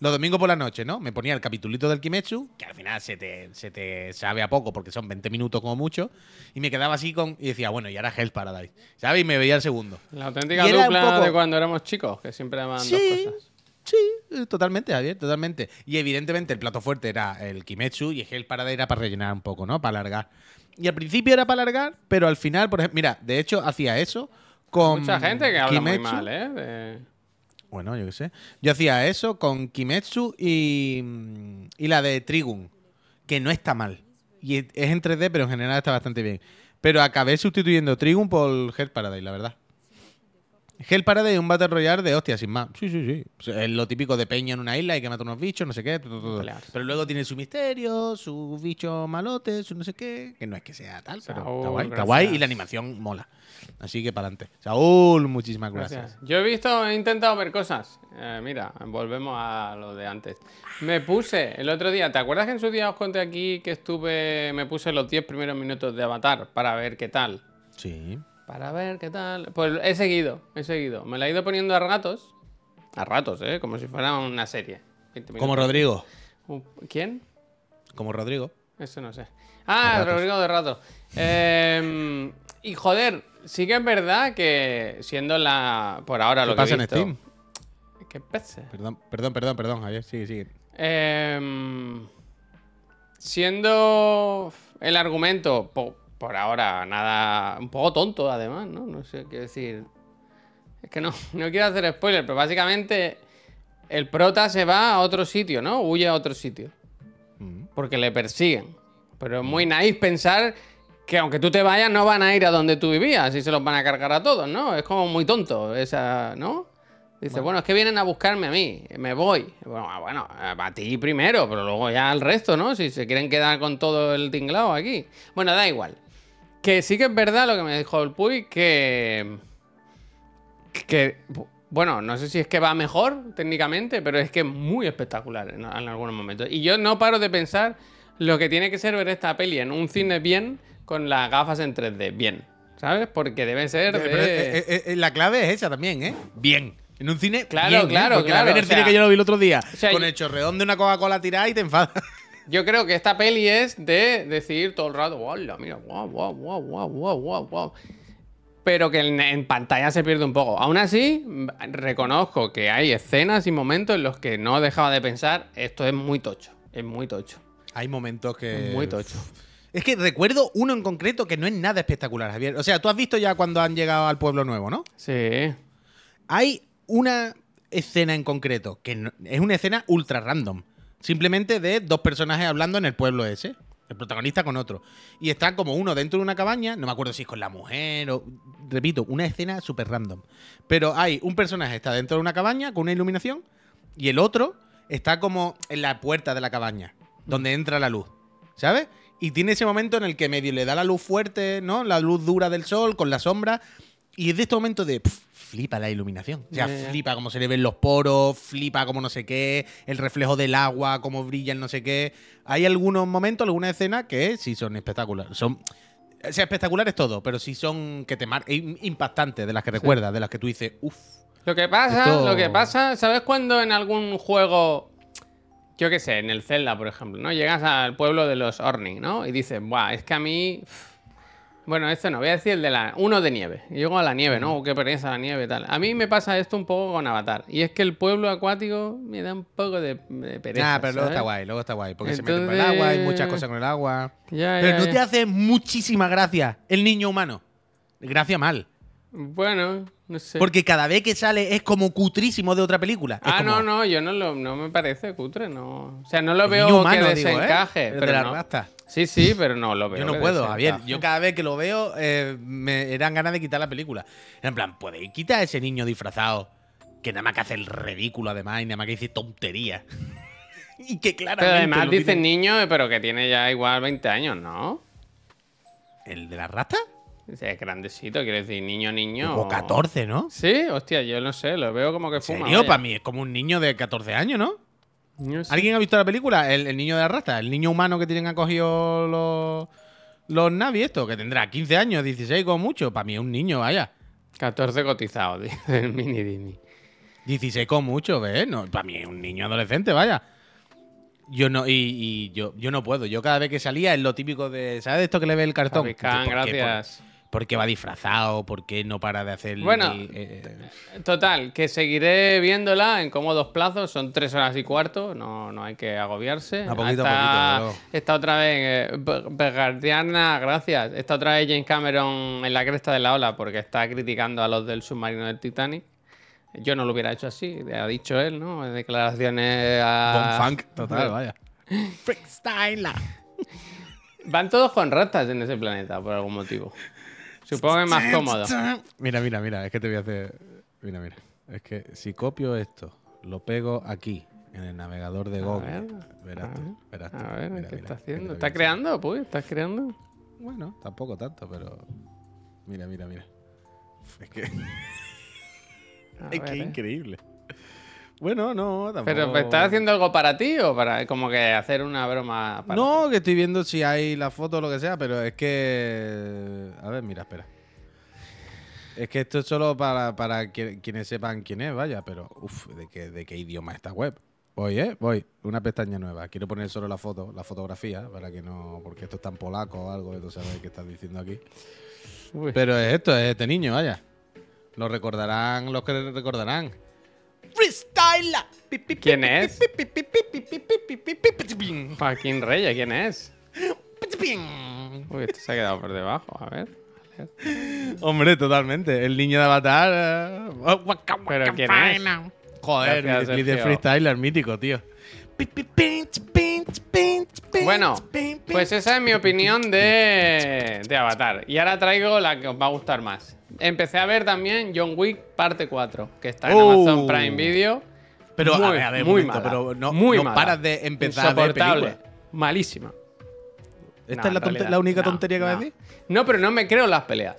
los domingos por la noche, ¿no? Me ponía el capitulito del Kimetsu, que al final se te, se te sabe a poco porque son 20 minutos como mucho, y me quedaba así con. Y decía, bueno, y ahora Hell's Paradise. ¿Sabes? Y me veía el segundo. La auténtica dupla poco- de cuando éramos chicos, que siempre daban Sí. dos cosas. Sí, totalmente, Javier, totalmente. Y evidentemente el plato fuerte era el Kimetsu y el Paradise era para rellenar un poco, ¿no? Para alargar. Y al principio era para alargar, pero al final, por ejemplo, mira, de hecho hacía eso con. Mucha gente que habla muy Kimetsu. mal, ¿eh? De- Bueno, yo qué sé. Yo hacía eso con Kimetsu y, mm, y la de Trigun, que no está mal. Y es en 3D, pero en general está bastante bien. Pero acabé sustituyendo Trigun por Hell Paradise, la verdad. Hell Paradise es un Battle Royale de hostia, sin más. Sí, sí, sí. O sea, es lo típico de peña en una isla, hay que matar unos bichos, no sé qué. Pero luego tiene su misterio, su bicho malote, su no sé qué. Que no es que sea tal, pero está guay. Está guay y la animación mola. Así que para adelante. Saúl, muchísimas gracias. Gracias. Yo he visto, he intentado ver cosas. Eh, mira, volvemos a lo de antes. Me puse el otro día, ¿te acuerdas que en su día os conté aquí que estuve, me puse los 10 primeros minutos de Avatar para ver qué tal? Sí. Para ver qué tal. Pues he seguido, he seguido. Me la he ido poniendo a ratos. A ratos, ¿eh? Como si fuera una serie. 20 Como. Rodrigo. Uh, ¿Quién? Como Rodrigo. Eso no sé. Ah. Rodrigo de rato. Eh, y joder, sí que es verdad que siendo la. Por ahora ¿Qué lo pasa que he en Steam? ¿Qué pasa? Perdón, perdón, perdón, perdón, Javier. Sigue, sigue. Em, siendo el argumento, por ahora, nada. Un poco tonto, además, ¿no? No sé qué decir. Es que no, no quiero hacer spoiler, pero básicamente el prota se va a otro sitio, ¿no? Huye a otro sitio. Mm. Porque le persiguen. Pero es muy naif pensar que aunque tú te vayas, no van a ir a donde tú vivías y se los van a cargar a todos, ¿no? Es como muy tonto esa, ¿no? Dice, bueno, es que vienen a buscarme a mí, me voy. Bueno, ah, bueno, a ti primero, pero luego ya al resto, ¿no? Si se quieren quedar con todo el tinglado aquí. Bueno, da igual. Que sí que es verdad lo que me dijo el Puy, que... Que... Bueno, no sé si es que va mejor técnicamente, pero es que es muy espectacular en, en algunos momentos. Y yo no paro de pensar lo que tiene que ser ver esta peli en un cine bien con las gafas en 3D, bien. ¿Sabes? Porque debe ser de... Pero, eh, eh, eh, la clave es esa también, ¿eh? Bien. En un cine. Claro, bien, ¿eh? claro, Porque la claro, el o cine que yo lo vi el otro día. sea, con el chorreón de una Coca-Cola tirada y te enfadas. Yo creo que esta peli es de decir todo el rato, ¡Hola, mira, guau, guau, guau, guau, guau, guau, guau! Pero que en, en pantalla se pierde un poco. Aún así, reconozco que hay escenas y momentos en los que no dejaba de pensar, esto es muy tocho, es muy tocho, Hay momentos que. muy tocho. Es que recuerdo uno en concreto que no es nada espectacular, Javier. O sea, tú has visto ya cuando han llegado al pueblo nuevo, ¿no? Sí. Hay una escena en concreto que no- es una escena ultra random. Simplemente de dos personajes hablando en el pueblo ese. El protagonista con otro. Y está como uno dentro de una cabaña. No me acuerdo si es con la mujer o. Repito, una escena súper random. Pero hay un personaje está dentro de una cabaña con una iluminación. Y el otro está como en la puerta de la cabaña. Donde entra la luz. ¿Sabes? Y tiene ese momento en el que medio le da la luz fuerte, ¿no? La luz dura del sol con la sombra. Y es de este momento de. Flipa la iluminación. O sea, flipa cómo se le ven los poros, flipa como no sé qué, el reflejo del agua, cómo brilla el no sé qué. Hay algunos momentos, algunas escenas que sí son espectaculares. Son. O sea, espectaculares todo, pero sí son que te marcan. Impactantes, de las que recuerdas, de las que tú dices, uff. Lo que pasa, Esto- lo que pasa, ¿sabes cuando en algún juego, yo qué sé, en el Zelda, por ejemplo, ¿no? Llegas al pueblo de los Orni, ¿no? Y dices, buah, es que a mí. Bueno, esto no, voy a decir el de la. Uno de nieve. Llego a la nieve, ¿no? Qué pereza la nieve y tal. A mí me pasa esto un poco con Avatar. Y es que el pueblo acuático me da un poco de, de pereza. Ah, pero luego ¿sabes? está guay, luego está guay. Porque se meten por el agua, hay muchas cosas con el agua. Ya, Pero ya, no ya. te hace muchísima gracia el niño humano. Gracia mal. Bueno, no sé. Porque cada vez que sale es como cutrísimo de otra película. Ah, como- no, no, yo no lo, no me parece cutre, no. O sea, no lo El veo niño humano, que digo, ¿eh? desencaje. De pero la no. rasta. Sí, sí, pero no lo veo. Yo no puedo, Javier. Yo cada vez que lo veo eh, me eran ganas de quitar la película. En plan, ¿podéis quitar a ese niño disfrazado que nada más que hace el ridículo además y nada más que dice tontería? y que claramente Pero además lo dicen niño, pero que tiene ya igual 20 años, ¿no? ¿El de la rata? Es grandecito, quiero decir, niño, niño. O 14, ¿no? Sí, hostia, yo no sé, lo veo como que ¿En fuma. serio? vaya. Para mí es como un niño de 14 años, ¿no? ¿Alguien ha visto la película? El, el niño de la rata, el niño humano que tienen acogido los, los Navi, esto, que tendrá 15 años, 16 como mucho. Para mí es un niño, vaya. 14 cotizados, dice el mini Disney. 16 con mucho, ¿ves? No, para mí es un niño adolescente, vaya. Yo no, y, y yo, yo no puedo. Yo cada vez que salía es lo típico de. ¿Sabes de esto que le ve el cartón? Gracias. ¿Por, qué va disfrazado? ¿Por qué no para de hacer Bueno, el- eh, Total, que seguiré viéndola en cómodos plazos, son tres horas y cuarto, no, no hay que agobiarse. A poquito a Está- poquito, luego. Está otra vez, eh, Be- Begardiana, gracias. Está otra vez James Cameron en la cresta de la ola porque está criticando a los del submarino del Titanic. Yo no lo hubiera hecho así, ha dicho él, ¿no? Declaraciones a... Bon Funk, total, vaya. Freestyle. Van todos con ratas en ese planeta, por algún motivo. Supongo que es más cómodo. Mira, mira, mira, es que te voy a hacer. Mira, mira. Es que si copio esto, lo pego aquí, en el navegador de Google. ver, verás a tú, ver, verás tú. A ver, Mira, ¿qué mira, está haciendo? ¿Está creando, pues? ¿Estás creando? Bueno, tampoco tanto, pero. Mira, mira, mira. Es que, A es ver, que eh. increíble. Bueno, no, tampoco. ¿Pero estás haciendo algo para ti o para como que hacer una broma para No, que estoy viendo si hay la foto o lo que sea, pero es que. A ver, mira, espera. Es que esto es solo para, para que- quienes sepan quién es, vaya, pero. Uf, ¿de qué, ¿de qué idioma esta web? Voy, ¿eh? Voy. Una pestaña nueva. Quiero poner solo la foto, la fotografía, para que no. Porque esto está en polaco o algo, tú sabes qué estás diciendo aquí. Uy. Pero es esto, es este niño, vaya. Lo recordarán los que recordarán. Freestyle. ¿Quién es? Joaquín Reyes, ¿quién es? Uy, esto se ha quedado por debajo, a ver. Hombre, totalmente. El niño de Avatar. eh, ¿Pero quién es? Joder, Gracias, el líder freestyler mítico, tío. Bueno, pues esa es mi opinión de, de Avatar. Y ahora traigo la que os va a gustar más. Empecé a ver también John Wick parte 4, que está en Oh. Amazon Prime Video. Pero, a muy, ver, a ver, muy momento, mala, pero no- muy no mala. paras de empezar a ver películas. Malísima. ¿Esta No, es la, realidad, única no, tontería que vas a no. decir? No, pero no me creo las peleas.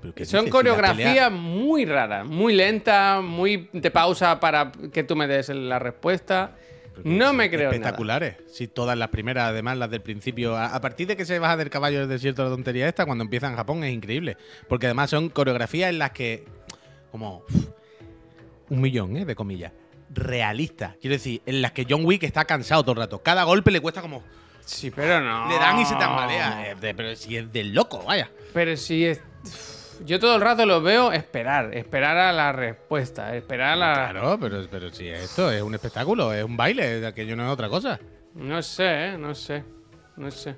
¿Pero qué Son coreografías pelea- muy raras, muy lentas, muy de pausa para que tú me des la respuesta. No sí, me creo nada. Espectaculares. Si todas las primeras, además las del principio. A, a partir de que se baja del caballo del desierto la tontería esta, cuando empieza en Japón es increíble. Porque además son coreografías en las que. Como. uf, un millón, ¿eh? De comillas. Realistas. Quiero decir, en las que John Wick está cansado todo el rato. Cada golpe le cuesta como. Sí, pero no. Le dan y se tambalea. Pero si es del loco, vaya. Pero si es. Yo todo el rato lo veo esperar, esperar a la respuesta, esperar a la. Claro, pero, pero si esto es un espectáculo, es un baile, aquello no es otra cosa. No sé, ¿eh? no sé. No sé.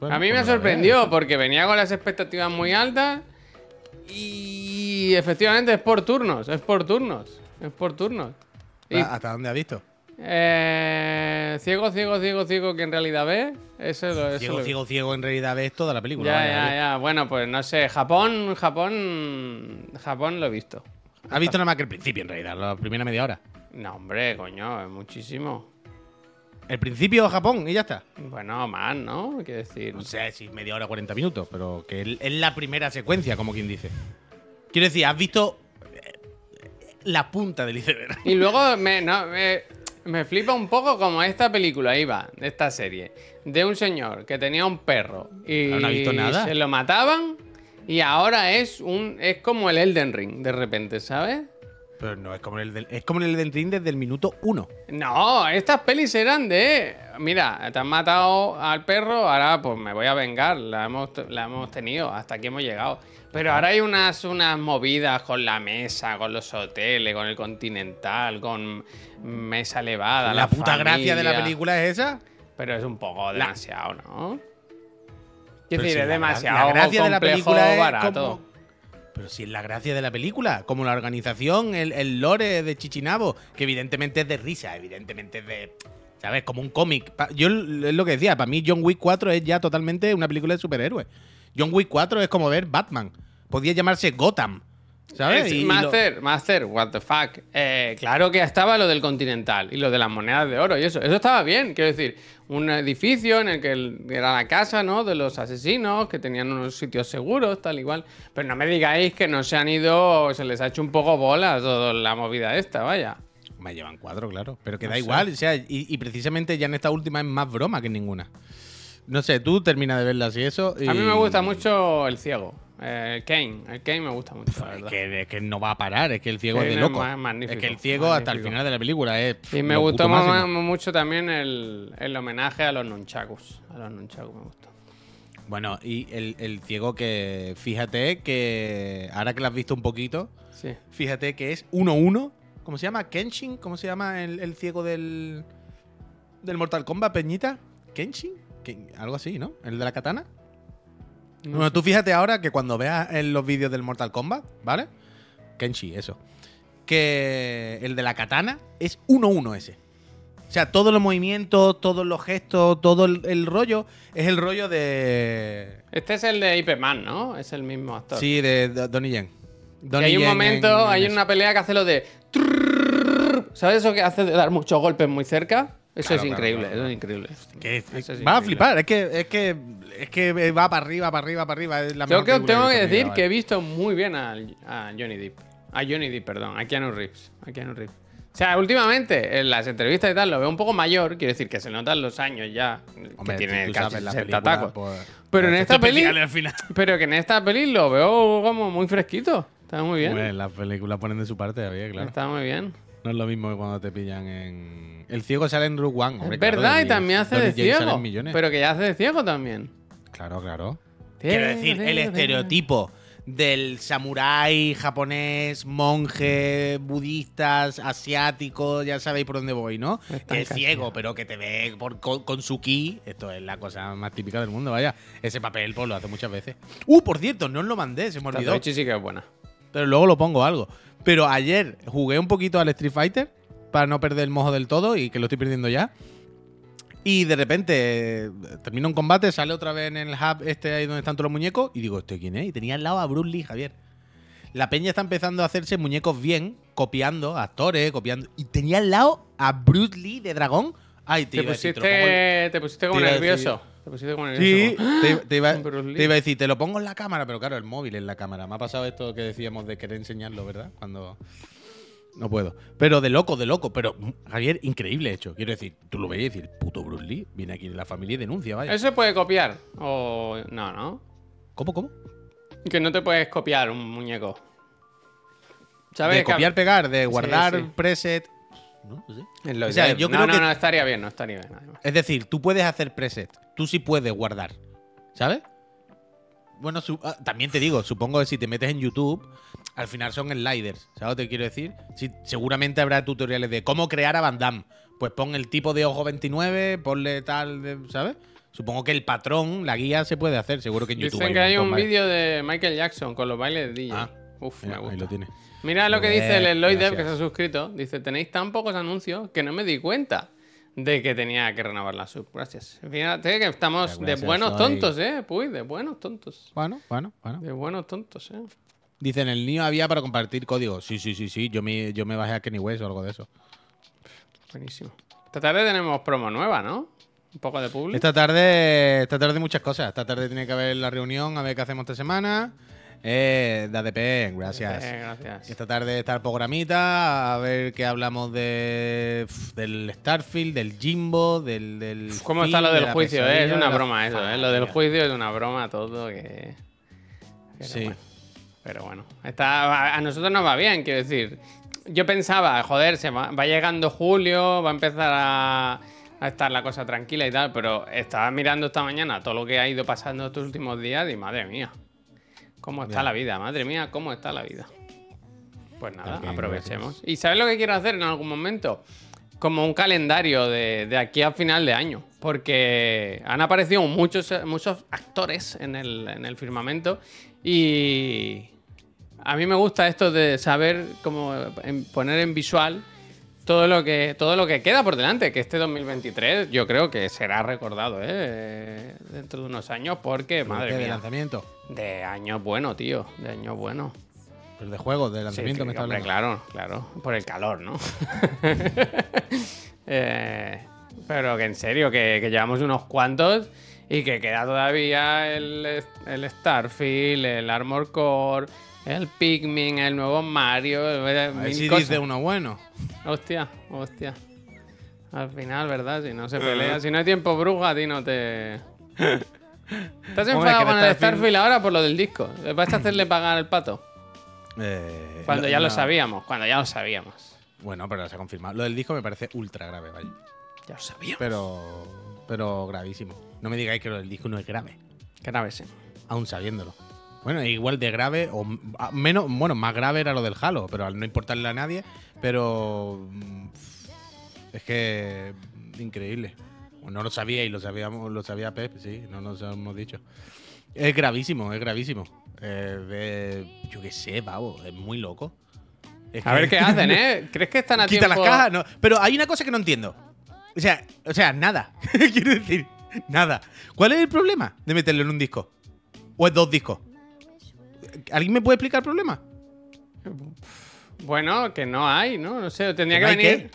Bueno, a mí pues me lo sorprendió porque venía con las expectativas muy altas y efectivamente es por turnos, es por turnos, es por turnos. Y, ¿Hasta dónde ha visto? Eh, ciego, ciego, ciego, ciego que en realidad ve, eso lo eso Ciego, lo- ciego, ciego, en realidad ves toda la película. Ya, vaya, ya, ya. Bueno, pues no sé. Japón, Japón, Japón lo he visto. Ha visto nada más que el principio, en realidad, la primera media hora. No, hombre, coño, es muchísimo. El principio Japón y ya está. Bueno, más, ¿no? Quiero decir. No sé si media hora, 40 minutos, pero que es- la primera secuencia, como quien dice. Quiero decir, has visto eh, la punta del iceberg. Y luego me, no, me, me flipa un poco como esta película iba, de esta serie, de un señor que tenía un perro y Ah, no ha visto nada. se lo mataban y ahora es un es como el Elden Ring de repente, ¿sabes? Pero no, es como el del, es como el del Ring desde el minuto uno. No, estas pelis eran de. Mira, te han matado al perro, ahora pues me voy a vengar. La hemos, la hemos tenido, hasta aquí hemos llegado. Pero ahora hay unas, unas movidas con la mesa, con los hoteles, con el continental, con mesa elevada. La, puta gracia de la película es esa. Pero es un poco demasiado, ¿no? Quiero Pero decir, si es demasiado. La gracia de la película es barato. como- Pero si es la gracia de la película, como la organización, el, el lore de Chichinabo, que evidentemente es de risa, evidentemente es de. ¿Sabes? Como un cómic. Yo es lo que decía, para mí John Wick 4 es ya totalmente una película de superhéroes. John Wick 4 es como ver Batman. Podría llamarse Gotham. ¿Sabes? Y lo- master, Master, what the fuck. Eh, claro que estaba lo del Continental y lo de las monedas de oro y eso. Eso estaba bien, quiero decir. Un edificio en el que era la casa, ¿no? De los asesinos, que tenían unos sitios seguros, tal igual. Pero no me digáis que no se han ido, se les ha hecho un poco bolas toda la movida esta, vaya. Me llevan cuatro, claro. Pero que No da sé. igual. O sea, y, y precisamente ya en esta última es más broma que en ninguna. No sé, tú terminas de verlas y eso. A mí me gusta mucho el ciego. Eh, Kane. El Kane me gusta mucho, la Es que, es que no va a parar, es que el ciego es de loco. es que el ciego hasta el final de la película es. Y me gustó mucho también el, el homenaje a los nunchakus. A los nunchakus me gustó. Bueno, y el, el ciego que. Fíjate que. Ahora que lo has visto un poquito, Sí. fíjate que es 1-1. ¿Cómo se llama? ¿Kenshin? ¿Cómo se llama el, el ciego del. del Mortal Kombat, Peñita? ¿Kenshin? Ken- Algo así, ¿no? ¿El de la katana? No bueno, sé. tú fíjate ahora que cuando veas en los vídeos del Mortal Kombat, ¿vale? Kenshi, eso. Que el de la katana es 1-1 ese. O sea, todos los movimientos, todos los gestos, todo el, el rollo es el rollo de. Este es el de Ip Man, ¿no? Es el mismo actor. Sí, de, de Donnie Yen. Y hay un Yen momento, en- en hay una pelea que hace lo de. ¿Sabes eso que hace de dar muchos golpes muy cerca? Eso Claro, es claro, increíble, claro, eso es increíble. Es- Eso es va a increíble. flipar, es que, es que es que va para arriba, para arriba, para arriba. Es la Tengo que, tengo decir que he visto muy bien a, a Johnny Depp. A Johnny Depp, perdón. A Keanu Reeves. A Keanu Reeves. O sea, últimamente en las entrevistas y tal lo veo un poco mayor. Quiero decir que se notan los años ya. Hombre, que tiene tú casi sabes, la 60 película, tacos. pues, Pero en efectos esta peli- especiales al final. Pero que en esta peli lo veo como muy fresquito. Está muy bien. Hombre, las películas ponen de su parte, claro. Está muy bien. No es lo mismo que cuando te pillan en. El ciego sale en Rook One. hombre, Es verdad, y también hace de ciego. millones. Pero que ya hace de ciego también. Claro, claro. Quiero decir, el estereotipo del samurái japonés, monje, budistas, asiático, ya sabéis por dónde voy, ¿no? El casi. ciego, pero que te ve por- con, con su ki. Esto es la cosa más típica del mundo, vaya. Ese papel pues lo hace muchas veces. Uh, por cierto, no os lo mandé, se me olvidó. Sí que es buena. Pero luego lo pongo algo. Pero ayer jugué un poquito al Street Fighter para no perder el mojo del todo y que lo estoy perdiendo ya. Y de repente eh, termina un combate, sale otra vez en el hub este ahí donde están todos los muñecos y digo, ¿este quién es? Y tenía al lado a Bruce Lee, Javier. La peña está empezando a hacerse muñecos bien, copiando actores, copiando. Y tenía al lado a Bruce Lee de dragón. Ay, te, Te decir, te pusiste, te pusiste como nervioso. Te pusiste como Sí, nervioso. te, te iba, Con te iba a decir, te lo pongo en la cámara, pero claro, el móvil en la cámara. Me ha pasado esto que decíamos de querer enseñarlo, ¿verdad? Cuando. No puedo. Pero de loco, de loco. Pero, mm, Javier, increíble hecho. Quiero decir, tú lo veías y decir, puto Bruce Lee, viene aquí en la familia y denuncia, vaya. ¿Eso se puede copiar? O no, ¿no? ¿Cómo, cómo? Que no te puedes copiar un muñeco. ¿Sabes? De copiar, pegar, de guardar sí. preset. No, no sé. O sea, yo no, creo no, que- no, estaría bien, no estaría bien. además. Es decir, tú puedes hacer preset. Tú sí puedes guardar. ¿Sabes? Bueno, su- ah, también te digo, supongo que si te metes en YouTube, al final son sliders. ¿Sabes lo que te quiero decir? Sí, seguramente habrá tutoriales de cómo crear a Van Damme. Pues pon el tipo de ojo 29, ponle tal, de- ¿sabes? Supongo que el patrón, la guía se puede hacer. Seguro que en YouTube. Dicen que hay un ¿vale? vídeo de Michael Jackson con los bailes de DJ. Ah, Uf, Mira, me gusta. ahí lo tiene. Mira lo que Joder, dice el Eloy Dev que se ha suscrito. Dice, tenéis tan pocos anuncios que no me di cuenta de que tenía que renovar la sub. Gracias. Fíjate que estamos de buenos soy- tontos, ¿eh? Uy, de buenos tontos. Bueno, bueno, bueno. De buenos tontos, ¿eh? Dicen, el niño había para compartir código. Sí, sí, sí, sí. Yo me, yo me bajé a Kenny West o algo de eso. Buenísimo. Esta tarde tenemos promo nueva, ¿no? Un poco de público. Esta tarde, esta tarde muchas cosas. Esta tarde tiene que haber la reunión, a ver qué hacemos esta semana. Eh, de ADP, gracias. Eh, gracias. Esta tarde está el programita, a ver qué hablamos de del Starfield, del Jimbo, del... del ¿Cómo está lo de del juicio? eh? Es una broma eso, ¿eh? Lo del juicio es una broma todo que... Pero Sí. bueno. Pero bueno, está, a nosotros nos va bien, quiero decir. Yo pensaba, joder, se va, va llegando julio, va a empezar a, a estar la cosa tranquila y tal, pero estaba mirando esta mañana todo lo que ha ido pasando estos últimos días y madre mía, cómo está Ya. la vida, madre mía, cómo está la vida. Pues nada, También, aprovechemos. ¿Y sabes lo que quiero hacer en algún momento? Como un calendario de, de aquí a final de año. Porque han aparecido muchos, muchos actores en el, en el firmamento. Y a mí me gusta esto de saber cómo poner en visual todo lo que todo lo que queda por delante. Que este 2023 yo creo que será recordado ¿eh? dentro de unos años. Porque, ¿Pero madre qué, de mía, lanzamiento. de años bueno, tío. De años bueno. Pero de juegos, de lanzamiento sí, me está hablando. claro, claro. Por el calor, ¿no? Eh, pero que en serio, que, que llevamos unos cuantos y que queda todavía el, el Starfield, el Armor Core, el Pikmin, el nuevo Mario, el- A ver mil si cosas. dice uno bueno. Hostia, hostia. Al final, ¿verdad? Si no se pelea, si no hay tiempo bruja, a ti no te... ¿Estás enfadado con el el Starfield- ahora por lo del disco? ¿Vas a hacerle pagar el pato? Eh, Cuando ya lo sabíamos, cuando ya lo sabíamos. Bueno, pero se ha confirmado. Lo del disco me parece ultra grave, vaya. Ya lo sabíamos. Pero, pero gravísimo. No me digáis que lo del disco no es grave, Grave, sí. aún sabiéndolo. Bueno, igual de grave, o menos, bueno, más grave era lo del Halo, pero al no importarle a nadie, pero mm, es que mm, increíble. No lo sabía y lo sabíamos, lo sabía Pep, sí, no nos hemos dicho. Es gravísimo, es gravísimo. Eh, yo qué sé, pavo, es muy loco. Es A que- ver qué hacen, ¿eh? ¿Crees que están a Quita tiempo? las cajas, no. Pero hay una cosa que no entiendo. O sea, o sea, nada. Quiero decir, nada. ¿Cuál es el problema de meterlo en un disco? ¿O es dos discos? ¿Alguien me puede explicar el problema? Bueno, que no hay, ¿no? No sé, tendría ¿Que no venir.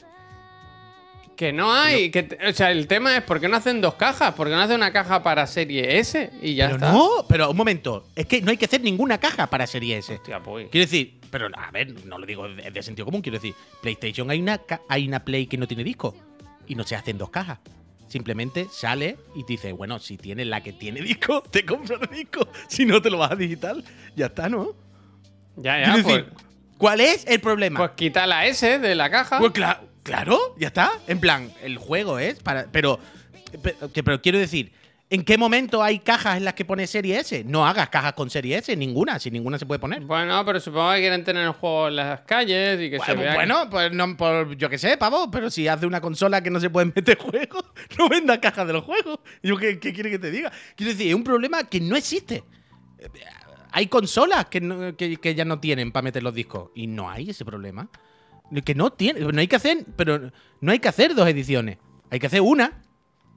Que no hay. Que o sea, el tema es ¿por qué no hacen dos cajas? ¿Por qué no hacen una caja para serie S? Y ya pero está. no, pero un momento. Es que no hay que hacer ninguna caja para serie S. Hostia, pues. Quiero decir, pero a ver, no lo digo de, de sentido común, quiero decir, PlayStation hay una, hay una Play que no tiene disco y no se hacen dos cajas. Simplemente sale y te dice, bueno, si tienes la que tiene disco, te compras el disco. Si no, te lo vas a digital. Ya está, ¿no? Ya, ya, pues. decir, ¿Cuál es el problema? Pues quita la S de la caja. Pues cla- claro, ya está. En plan, el juego es para. Pero, pe- que- pero quiero decir, ¿en qué momento hay cajas en las que pone serie S? No hagas cajas con serie S, ninguna, si ninguna se puede poner. Bueno, pero supongo que quieren tener el juego en las calles y que se Bueno, vea. que- bueno, pues no, por, yo qué sé, pavo, pero si hace una consola que no se pueden meter juegos, no venda cajas de los juegos. Yo qué, qué quiere que te diga. Quiero decir, es un problema que no existe. Hay consolas que, no- que- que ya no tienen para meter los discos y no hay ese problema. Que no tiene, no hay que hacer, pero no hay que hacer dos ediciones. Hay que hacer una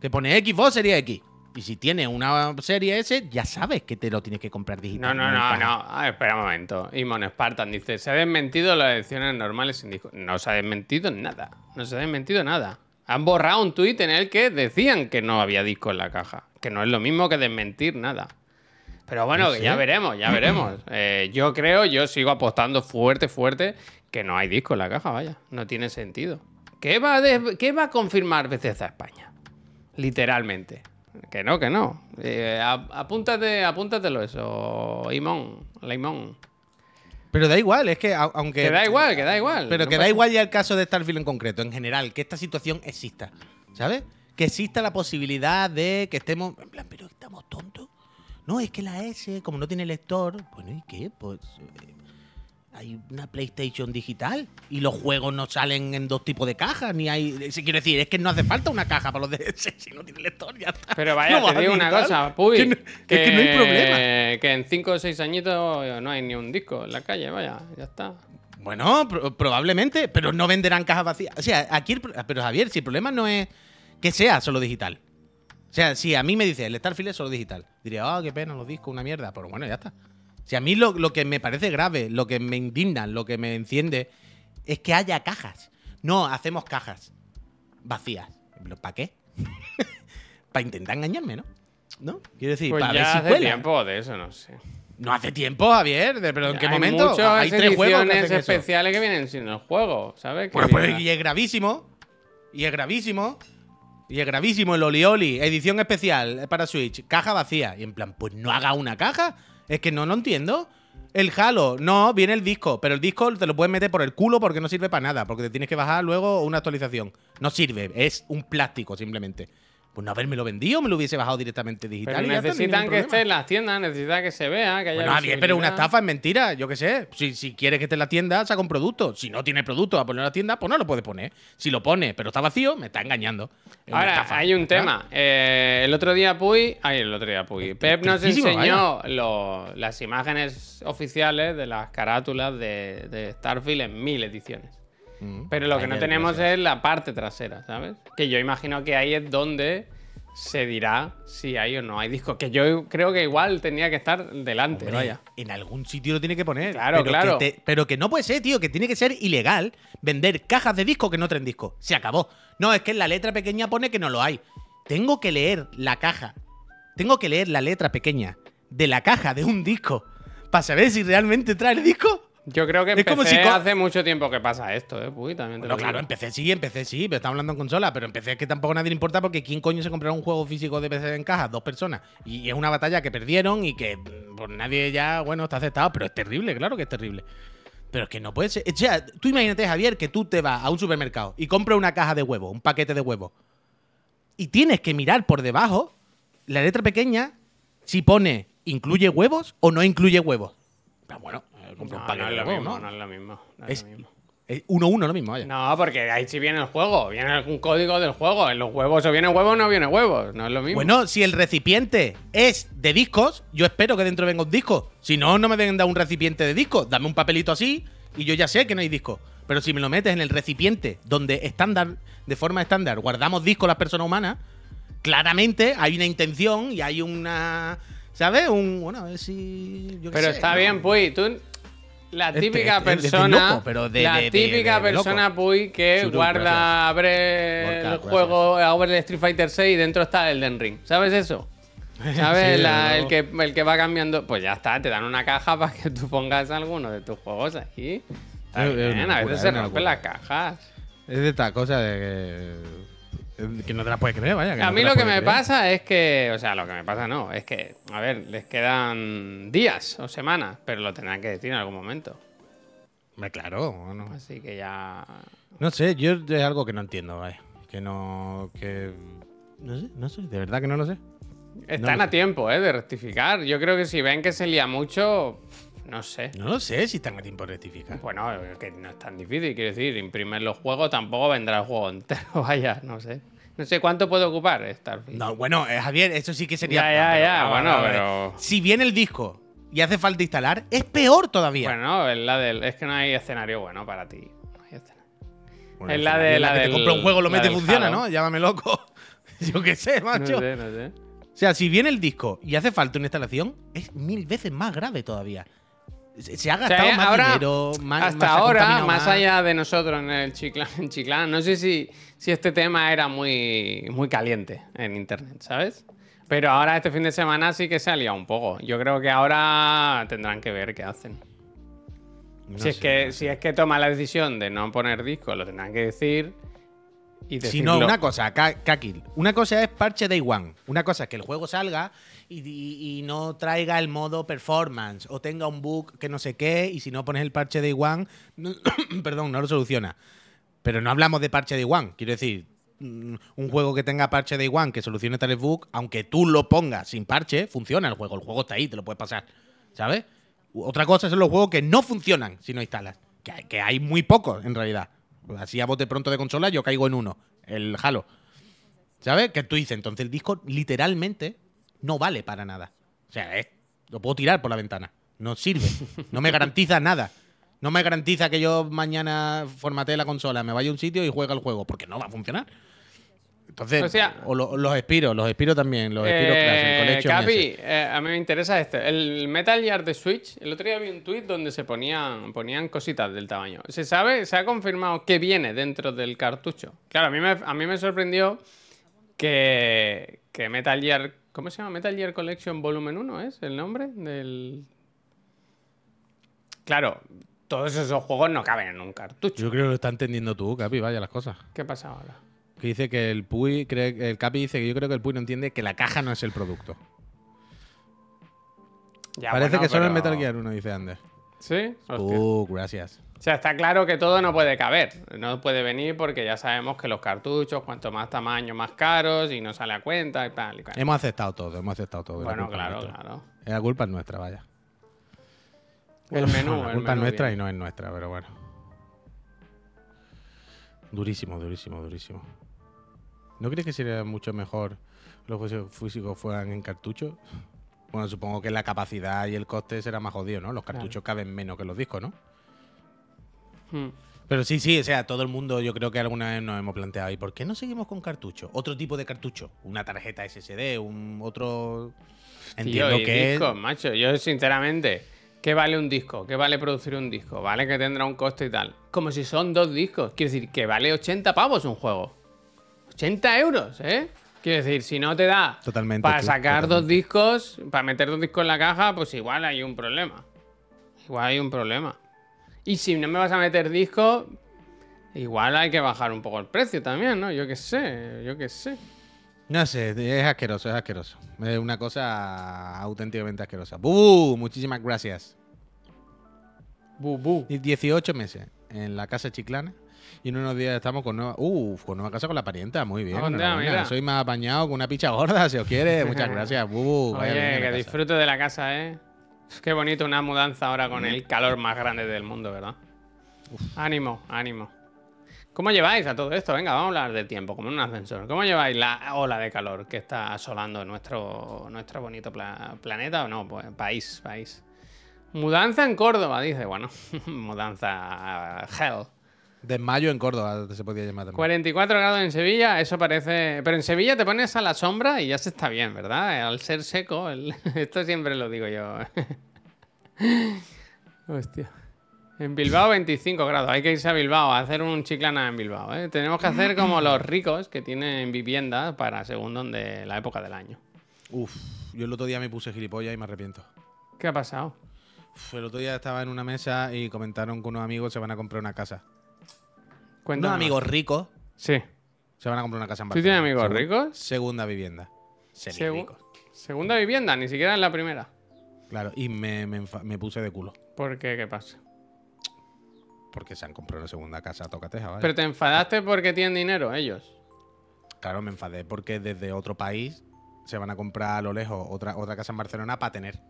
que pone Xbox Serie X. Y si tienes una serie S, ya sabes que te lo tienes que comprar digital. No, no, no, no. A ver, espera un momento. Imon Spartan dice: Se ha desmentido las ediciones normales sin disco. No se ha desmentido nada. No se ha desmentido nada. Han borrado un tuit en el que decían que no había disco en la caja. Que no es lo mismo que desmentir nada. Pero bueno, sé. ya veremos, ya veremos. Eh, yo creo, yo sigo apostando fuerte, fuerte, que no hay disco en la caja, vaya. No tiene sentido. ¿Qué va a, qué va a confirmar Bethesda España? Literalmente. Que no, que no. Eh, apúntate, apúntatelo eso, Imón, Limón. Pero da igual, es que a- aunque. Que da igual, que da igual. Pero No que da pasa- igual ya el caso de Starfield en concreto, en general, que esta situación exista. ¿Sabes? Que exista la posibilidad de que estemos. En plan, pero estamos tontos. No, es que la S, como no tiene lector. Bueno, ¿y qué? Pues. eh, hay una PlayStation digital y los juegos no salen en dos tipos de cajas, ni hay. si Quiero decir, es que no hace falta una caja para los DS si no tiene lector, ya está. Pero vaya, No te digo una cosa, Puy. Que no- es que no hay problema. Que en 5 o 6 añitos no hay ni un disco en la calle, vaya, ya está. Bueno, pro- probablemente, pero no venderán cajas vacías. O sea, aquí, el pero Javier, si el problema no es que sea solo digital. O sea, si a mí me dice el Starfield es solo digital, diría, ah, qué pena, los discos, una mierda. Pero bueno, ya está. Si a mí lo, lo que me parece grave, lo que me indigna, lo que me enciende, es que haya cajas. No, hacemos cajas vacías. ¿Para qué? Para intentar engañarme, ¿no? ¿No? Quiero decir, Pues para ya ver si hace cuela. tiempo de eso, no sé. No hace tiempo, Javier, de- pero ¿en qué hay momento? Hay tres juegos que eso. especiales que vienen sin el juego, ¿sabes? Pues, vienen- y es gravísimo. Y es gravísimo. Y es gravísimo el Oli Oli, edición especial para Switch, caja vacía. Y en plan, pues no haga una caja. Es que no lo entiendo. El Halo, no, viene el disco, pero el disco te lo puedes meter por el culo porque no sirve para nada, porque te tienes que bajar luego una actualización. No sirve, es un plástico simplemente. Pues no haberme lo vendido, me lo hubiese bajado directamente digital. Pero y ya está, necesitan que esté en las tiendas, necesitan que se vea, que haya Bueno, bien, pero una estafa es mentira, yo qué sé. Si, si quieres que esté en la tienda, saca un producto. Si no tiene producto a poner en la tienda, pues no lo puede poner. Si lo pone, pero está vacío, me está engañando. Es Ahora, estafa, hay un ¿verdad? tema. Eh, el otro día Puy. Ay, el otro día Puy. Pep nos enseñó lo- las imágenes oficiales de las carátulas de, de Starfield en mil ediciones. Mm. Pero lo que no tenemos es la parte trasera, ¿sabes? Que yo imagino que ahí es donde se dirá si hay o no hay disco. Que yo creo que igual tenía que estar delante, Hombre, vaya. En algún sitio lo tiene que poner. Claro, pero claro. Que te- pero que no puede ser, tío, que tiene que ser ilegal vender cajas de disco que no traen disco. Se acabó. No, es que en la letra pequeña pone que no lo hay. Tengo que leer la caja. Tengo que leer la letra pequeña de la caja de un disco para saber si realmente trae el disco. Yo creo que Es como si hace mucho tiempo que pasa esto, ¿eh? Puy, también te Bueno, lo claro, empecé sí, empecé sí, pero estamos hablando en consola, pero empecé es que tampoco a nadie le importa porque ¿quién coño se comprará un juego físico de PC en caja? Dos personas. Y es una batalla que perdieron y que mm, pues nadie ya, bueno, está aceptado, pero es terrible, claro que es terrible. Pero es que no puede ser. O sea, tú imagínate, Javier, que tú te vas a un supermercado y compras una caja de huevos, un paquete de huevos. Y tienes que mirar por debajo la letra pequeña si pone incluye huevos o no incluye huevos. Pero bueno, No, un paquete no es lo mismo, ¿no? no es lo mismo. no es Es lo mismo. es uno uno lo mismo, vaya. No, porque ahí sí viene el juego. Viene algún código del juego. En los huevos o viene huevo o no viene huevos. No es lo mismo. Bueno, si el recipiente es de discos, yo espero que dentro venga un disco. Si no, no me deben dar un recipiente de discos. Dame un papelito así y yo ya sé que no hay disco. Pero si me lo metes en el recipiente donde estándar, de forma estándar, guardamos discos las personas humanas, claramente hay una intención y hay una. ¿Sabes? Un. Bueno, a ver si. yo Pero sé, está ¿no? bien, Puy. Tú, la típica este- persona. loco, pero de- la de- de- típica persona, Puy, que Churú, guarda, gracias. abre el gracias. juego, abre el Street Fighter 6 y dentro está el Den Ring. ¿Sabes eso? ¿Sabes? Sí, La- desde el, que, el que va cambiando. Pues ya está, te dan una caja para que tú pongas alguno de tus juegos. Está bien, una a veces se rompen las cajas. Es de esta cosa de que. Que no te la puedes creer, vaya. que A no mí lo que me creer. pasa es que, o sea, lo que me pasa no, es que, a ver, les quedan días o semanas, pero lo tendrán que decir en algún momento. Hombre, claro, bueno. Así que ya. No sé, yo es algo que no entiendo, vaya. Que no. Que. No sé, no sé, de verdad que no lo sé. Están lo a sé. tiempo, ¿eh? De rectificar. Yo creo que si ven que se lía mucho, no sé. No lo sé si están a tiempo de rectificar. Bueno, que no es tan difícil, quiero decir, imprimir los juegos tampoco vendrá el juego entero, vaya, no sé. No sé cuánto puede ocupar Starfield. No, bueno, eh, Javier, eso sí que sería. Ya, ya, ya, bueno, pero- Si viene el disco y hace falta instalar, es peor todavía. Bueno, es la del. Es que no hay escenario bueno para ti. No hay escenario. Bueno, es la de- la que del- te compra un juego, lo la mete funciona, Halo. ¿no? Llámame loco. Yo qué sé, No macho. sé, no sé. O sea, si viene el disco y hace falta una instalación, es mil veces más grave todavía. Se, ha O sea, gastado eh, más ahora, dinero, más, hasta más ahora, más allá de nosotros en el Chiclán, en Chiclán, no sé si, si este tema era muy, muy caliente en internet, ¿sabes? Pero ahora este fin de semana sí que se ha liado un poco. Yo creo que ahora tendrán que ver qué hacen. No si, es que, no si es que toma la decisión de no poner disco, lo tendrán que decir. Y Si no, una cosa, Ka- Kakil. Una cosa es parche Day One. Una cosa es que el juego salga y, no traiga el modo performance o tenga un bug que no sé qué y si no pones el parche One, no- perdón, no lo soluciona. Pero no hablamos de parche Day One. Quiero decir, mm, un juego que tenga parche Day One que solucione tales bugs, aunque tú lo pongas sin parche, funciona el juego. El juego está ahí, te lo puedes pasar. ¿Sabes? Otra cosa son los juegos que no funcionan si no instalas. Que hay, muy pocos, en realidad. Así a bote pronto de consola, yo caigo en uno. El Halo. ¿Sabes? Que tú dices, entonces el disco literalmente no vale para nada. O sea, es- lo puedo tirar por la ventana. No sirve. No me garantiza nada. No me garantiza que yo mañana formatee la consola, me vaya a un sitio y juegue el juego, porque no va a funcionar. Entonces, O sea- o lo- los Espiro, los Espiro también, los Classic Eh, Capi, eh, a mí me interesa este. El Metal Gear de Switch, el otro día vi un tweet donde se ponían, ponían cositas del tamaño. ¿Se sabe, se ha confirmado que viene dentro del cartucho? Claro, a mí me, a mí me sorprendió que, que Metal Gear. ¿Cómo se llama? Metal Gear Collection Volumen 1 es el nombre del. Claro, todos esos juegos no caben en un cartucho. Yo creo que lo está entendiendo tú, Capi, vaya las cosas. ¿Qué pasa ahora? Que dice que el Puy, cree, el Capi dice que yo creo que el Puy no entiende que la caja no es el producto. Ya, Parece bueno, que solo pero- Metal Gear 1, dice Ander. ¿Sí? Hostia. Uh, gracias. O sea, está claro que todo no puede caber. No puede venir porque ya sabemos que los cartuchos, cuanto más tamaño, más caros y no sale a cuenta y tal. y cual. Hemos aceptado todo, hemos aceptado todo. Bueno, claro, nuestra. claro. La culpa es nuestra, vaya. El menú, la el culpa es nuestra bien. y no es nuestra, pero bueno. Durísimo, durísimo, durísimo. ¿No crees que sería mucho mejor los juegos físicos fueran en cartucho? Bueno, supongo que la capacidad y el coste será más jodido, ¿no? Los cartuchos caben menos que los discos, ¿no? Hmm. Pero sí, sí, o sea, todo el mundo yo creo que alguna vez nos hemos planteado, ¿y por qué no seguimos con cartucho? Otro tipo de cartucho, una tarjeta SSD, un otro... Entiendo Tío, y que discos, macho. Yo, sinceramente, ¿qué vale un disco? ¿Qué vale producir un disco? ¿Vale que tendrá un coste y tal? Como si son dos discos. Quiero decir, que vale 80 pavos un juego. 80 euros, ¿eh? Quiero decir, si no te da Totalmente, para sacar totalmente. dos discos, para meter dos discos en la caja, pues igual hay un problema. Igual hay un problema. Y si no me vas a meter discos, igual hay que bajar un poco el precio también, ¿no? Yo qué sé, yo qué sé. No sé, es asqueroso, es asqueroso. Es una cosa auténticamente asquerosa. ¡Buh! Muchísimas gracias. Bu, bu. Y 18 meses en la casa chiclana. Y en unos días estamos con nueva, uf, con nueva casa con la parienta. Muy bien. Mira. Soy más apañado con una picha gorda, si os quiere. Muchas gracias. Bien Oye, que casa. disfrute de la casa, ¿eh? Qué bonito una mudanza ahora con el calor más grande del mundo, ¿verdad? Ánimo, ánimo. ¿Cómo lleváis a todo esto? Venga, vamos a hablar del tiempo, como en un ascensor. ¿Cómo lleváis la ola de calor que está asolando nuestro, nuestro bonito pla- planeta o no? Pues país, país. Mudanza en Córdoba, dice. Bueno, mudanza hell. Desmayo en Córdoba se podía llamar también. 44 grados en Sevilla, eso parece. Pero en Sevilla te pones a la sombra y ya se está bien, ¿verdad? Al ser seco, el- esto siempre lo digo yo. Hostia. En Bilbao 25 grados, hay que irse a Bilbao a hacer un chiclana en Bilbao. ¿eh? Tenemos que hacer como los ricos que tienen vivienda para según donde la época del año. Uf, yo el otro día me puse gilipollas y me arrepiento. ¿Qué ha pasado? Uf, el otro día estaba en una mesa y comentaron que unos amigos se van a comprar una casa. Cuéntanos. Unos amigos ricos Sí. se van a comprar una casa en ¿Tú tienes Barcelona. amigos ricos? Segunda vivienda. Segu-. Segunda vivienda, ni siquiera en la primera. Claro, y me, me enfa- me puse de culo. ¿Por qué? ¿Qué pasa? Porque se han comprado una segunda casa a Tocateja, ¿vale? Pero te enfadaste porque tienen dinero ellos. Claro, me enfadé porque desde otro país se van a comprar a lo lejos otra, otra casa en Barcelona para tener.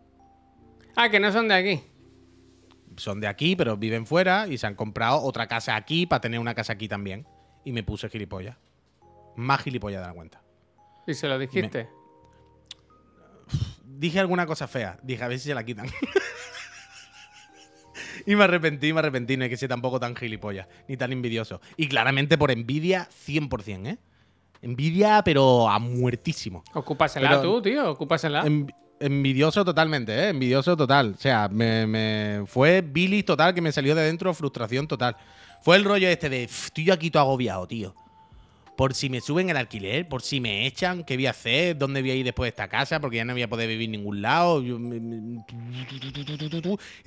Ah, que no son de aquí. Son de aquí, pero viven fuera y se han comprado otra casa aquí para tener una casa aquí también. Y me puse gilipollas. Más gilipollas de la cuenta. Y se lo dijiste. Dije alguna cosa fea. Dije, a ver si se la quitan. y me arrepentí, me arrepentí. No hay que ser tampoco tan gilipollas, ni tan envidioso. Y claramente por envidia, 100%, ¿eh? Envidia, pero a muertísimo. Ocúpasela Pero- tú, tío. Ocúpasela. Envi- envidioso totalmente, ¿eh? Envidioso total. O sea, me, fue bilis total que me salió de dentro, frustración total. Fue el rollo este de, "Pff, estoy yo aquí todo agobiado, tío. Por si me suben el alquiler, por si me echan, ¿qué voy a hacer? ¿Dónde voy a ir después de esta casa? Porque ya no voy a poder vivir en ningún lado. Y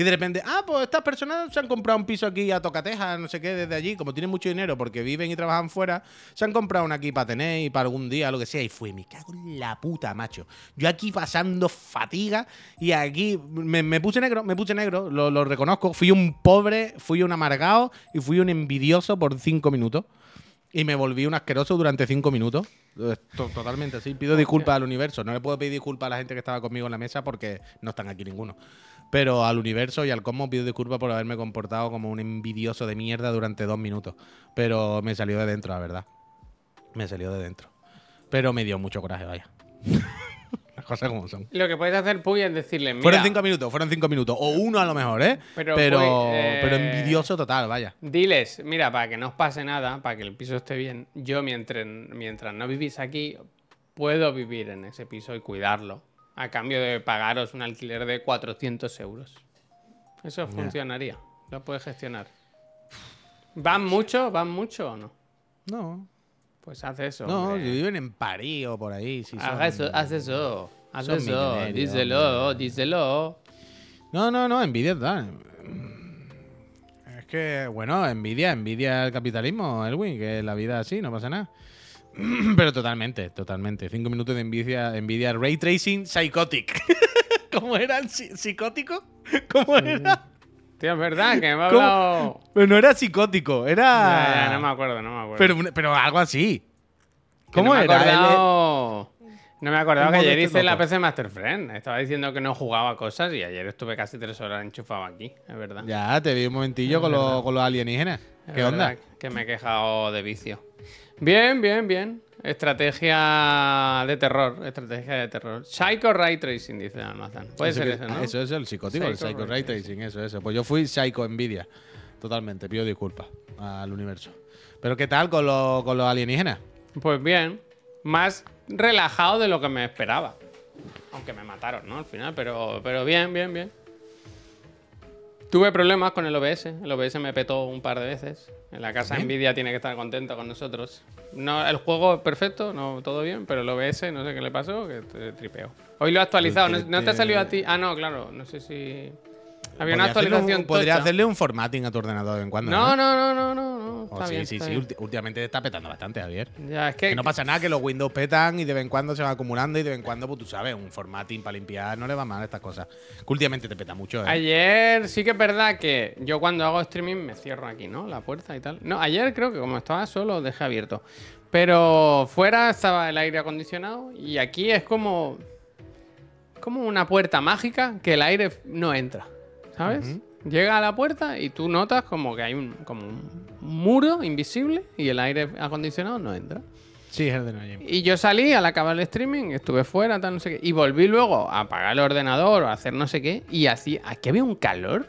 de repente, ah, pues estas personas se han comprado un piso aquí a Tocateja, no sé qué, desde allí. Como tienen mucho dinero porque viven y trabajan fuera, se han comprado una aquí para tener y para algún día, lo que sea. Y fue, me cago en la puta, macho. Yo aquí pasando fatiga y aquí me, me puse negro, me puse negro, lo, lo reconozco. Fui un pobre, fui un amargado y fui un envidioso por cinco minutos. Y me volví un asqueroso durante cinco minutos. To- Totalmente así. Pido disculpas al universo. No le puedo pedir disculpas a la gente que estaba conmigo en la mesa porque no están aquí ninguno. Pero al universo y al cosmos pido disculpas por haberme comportado como un envidioso de mierda durante dos minutos. Pero me salió de dentro, la verdad. Me salió de dentro. Pero me dio mucho coraje, vaya. Las cosas como son. Lo que puedes hacer, Puy, es decirle, mira, Fueron cinco minutos, fueron cinco minutos. O uno a lo mejor, ¿eh? Pero, Pero, pues, pero, eh, envidioso total, vaya. diles, mira, para que no os pase nada, para que el piso esté bien, yo mientras, mientras no vivís aquí, puedo vivir en ese piso y cuidarlo, a cambio de pagaros un alquiler de 400 euros. Eso funcionaría, lo puedes gestionar. ¿Van mucho? ¿Van mucho o no? No, Pues haz eso. no, hombre. viven en París o por ahí. si son- eso, haz eso. Haz son eso. millonarios, Díselo, díselo. No, no, no, envidia total. Es que, bueno, envidia, envidia el capitalismo, Elwin, que la vida así, no pasa nada. Pero totalmente, totalmente. Cinco minutos de envidia, envidia ray tracing psychotic. ¿Cómo era el psi- psicótico? ¿Cómo era? Tío, es verdad que me ha hablado. Pero no era psicótico, era. Ya, ya, no me acuerdo, no me acuerdo. pero, pero algo así. Que ¿Cómo no me he era? No me acordaba que ayer hice la. PC Master Friend. Estaba diciendo que no jugaba cosas y ayer estuve casi tres horas enchufado aquí, es verdad. Ya, te vi un momentillo con, los- con los alienígenas. Es ¿Qué onda? Que me he quejado de vicio. Bien, bien, bien. Estrategia de terror. Estrategia de terror. Psycho Ray Tracing, dice Almazán. Puede Eso ser que- eso, ¿no? Eso es el psicótico, el Psycho Ray Tracing, eso, eso. Pues yo fui Psycho Envidia. Totalmente, pido disculpas al universo. Pero ¿qué tal con, los- con los alienígenas? Pues bien. Más relajado de lo que me esperaba. Aunque me mataron, ¿no? Al final, pero, pero bien, bien, bien. Tuve problemas con el OBS. El OBS me petó un par de veces. En la casa. Nvidia tiene que estar contento con nosotros. No, el juego es perfecto, no todo bien, pero el OBS no sé qué le pasó, que te tripeo. Hoy lo he actualizado. ¿No, no te ha salido a ti? Ah, no, claro. No sé si. Había una un- actualización. Podría tocha. hacerle un formatting a tu ordenador de vez en cuando. No, no, no, no, no. no. Oh, Está sí, bien, sí, está sí. bien. Últimamente te está petando bastante, Javier. Ya, es que. Que no pasa nada, que los Windows petan y de vez en cuando se va acumulando y de vez en cuando, pues tú sabes, un formatting para limpiar no le va mal a estas cosas. Que últimamente te peta mucho, ¿eh? Ayer sí que es verdad que yo cuando hago streaming me cierro aquí, ¿no? La puerta y tal. No, ayer creo que como estaba solo dejé abierto. Pero fuera estaba el aire acondicionado y aquí es como como una puerta mágica que el aire no entra, ¿sabes? Llega a la puerta y tú notas como que hay un como un muro invisible y el aire acondicionado no entra. Sí, es el de. Y yo salí al acabar el streaming, estuve fuera, tal, no sé qué. Y volví luego a apagar el ordenador o a hacer no sé qué. Y así, aquí había un calor.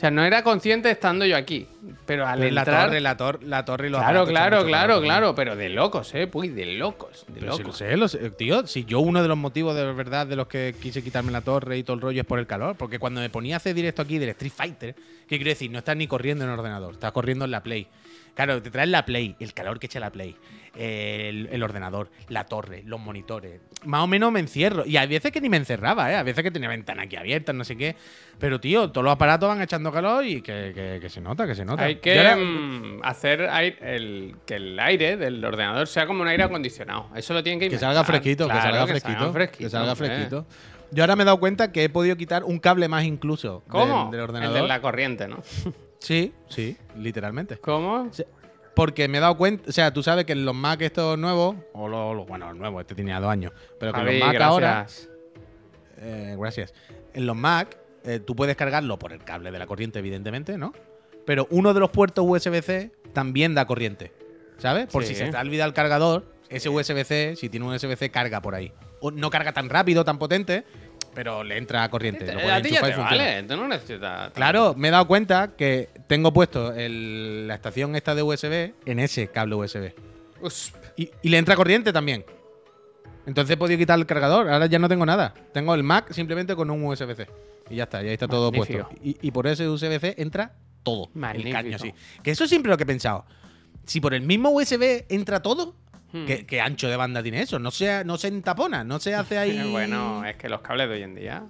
O sea, no era consciente estando yo aquí. Pero al Pero la entrar. torre, la, tor- la torre y los claro, claro, claro, claro. Pero de locos, eh. Puy, de locos. De Pero si lo locos. sé, lo sé. Tío, si yo uno de los motivos de verdad de los que quise quitarme la torre y todo el rollo es por el calor. Porque cuando me ponía a hacer directo aquí del Street Fighter, ¿qué quiero decir? No estás ni corriendo en el ordenador, estás corriendo en la Play. Claro, te traes la Play, el calor que echa la Play, el, el ordenador, la torre, los monitores. Más o menos me encierro. Y hay veces que ni me encerraba, ¿eh? A veces que tenía ventana aquí abierta, no sé qué. Pero, tío, todos los aparatos van echando calor y que, que- que se nota, que se nota. Hay que mm, hacer aire- el, que el aire del ordenador sea como un aire acondicionado. Eso lo tienen que Que inventar. salga fresquito, Claro, que salga que fresquito. fresquito, que salga fresquito. Yo ahora me he dado cuenta que he podido quitar un cable más incluso ¿Cómo? del, del El ordenador. de la corriente, ¿no? Sí, sí, literalmente. ¿Cómo? Porque me he dado cuenta, o sea, tú sabes que en los Mac estos nuevos, o los, los- bueno, el nuevo, este tenía dos años, pero que en Javi, los Mac ahora, gracias. eh, gracias, en los Mac eh, tú puedes cargarlo por el cable de la corriente, evidentemente, ¿no? Pero uno de los puertos USB-C también da corriente, ¿sabes? Por Sí. si se te ha olvidado el cargador, ese USB-C, si tiene un USB-C, carga por ahí. O no carga tan rápido, tan potente, pero le entra corriente. lo A ti ya te vale, tú no necesitas. Claro, me he dado cuenta que tengo puesto el- la estación esta de USB en ese cable USB. Y, y le entra corriente también. Entonces he podido quitar el cargador. Ahora ya no tengo nada. Tengo el Mac simplemente con un USB-C. Y ya está, ya está todo Magnífico. puesto. Y, y por ese USB-C entra todo. El Magnífico. caño así. Que eso siempre lo que he pensado. Si por el mismo USB entra todo, Hmm. ¿qué, qué ancho de banda tiene eso? No se, no se entapona, no se hace ahí. Bueno, es que los cables de hoy en día.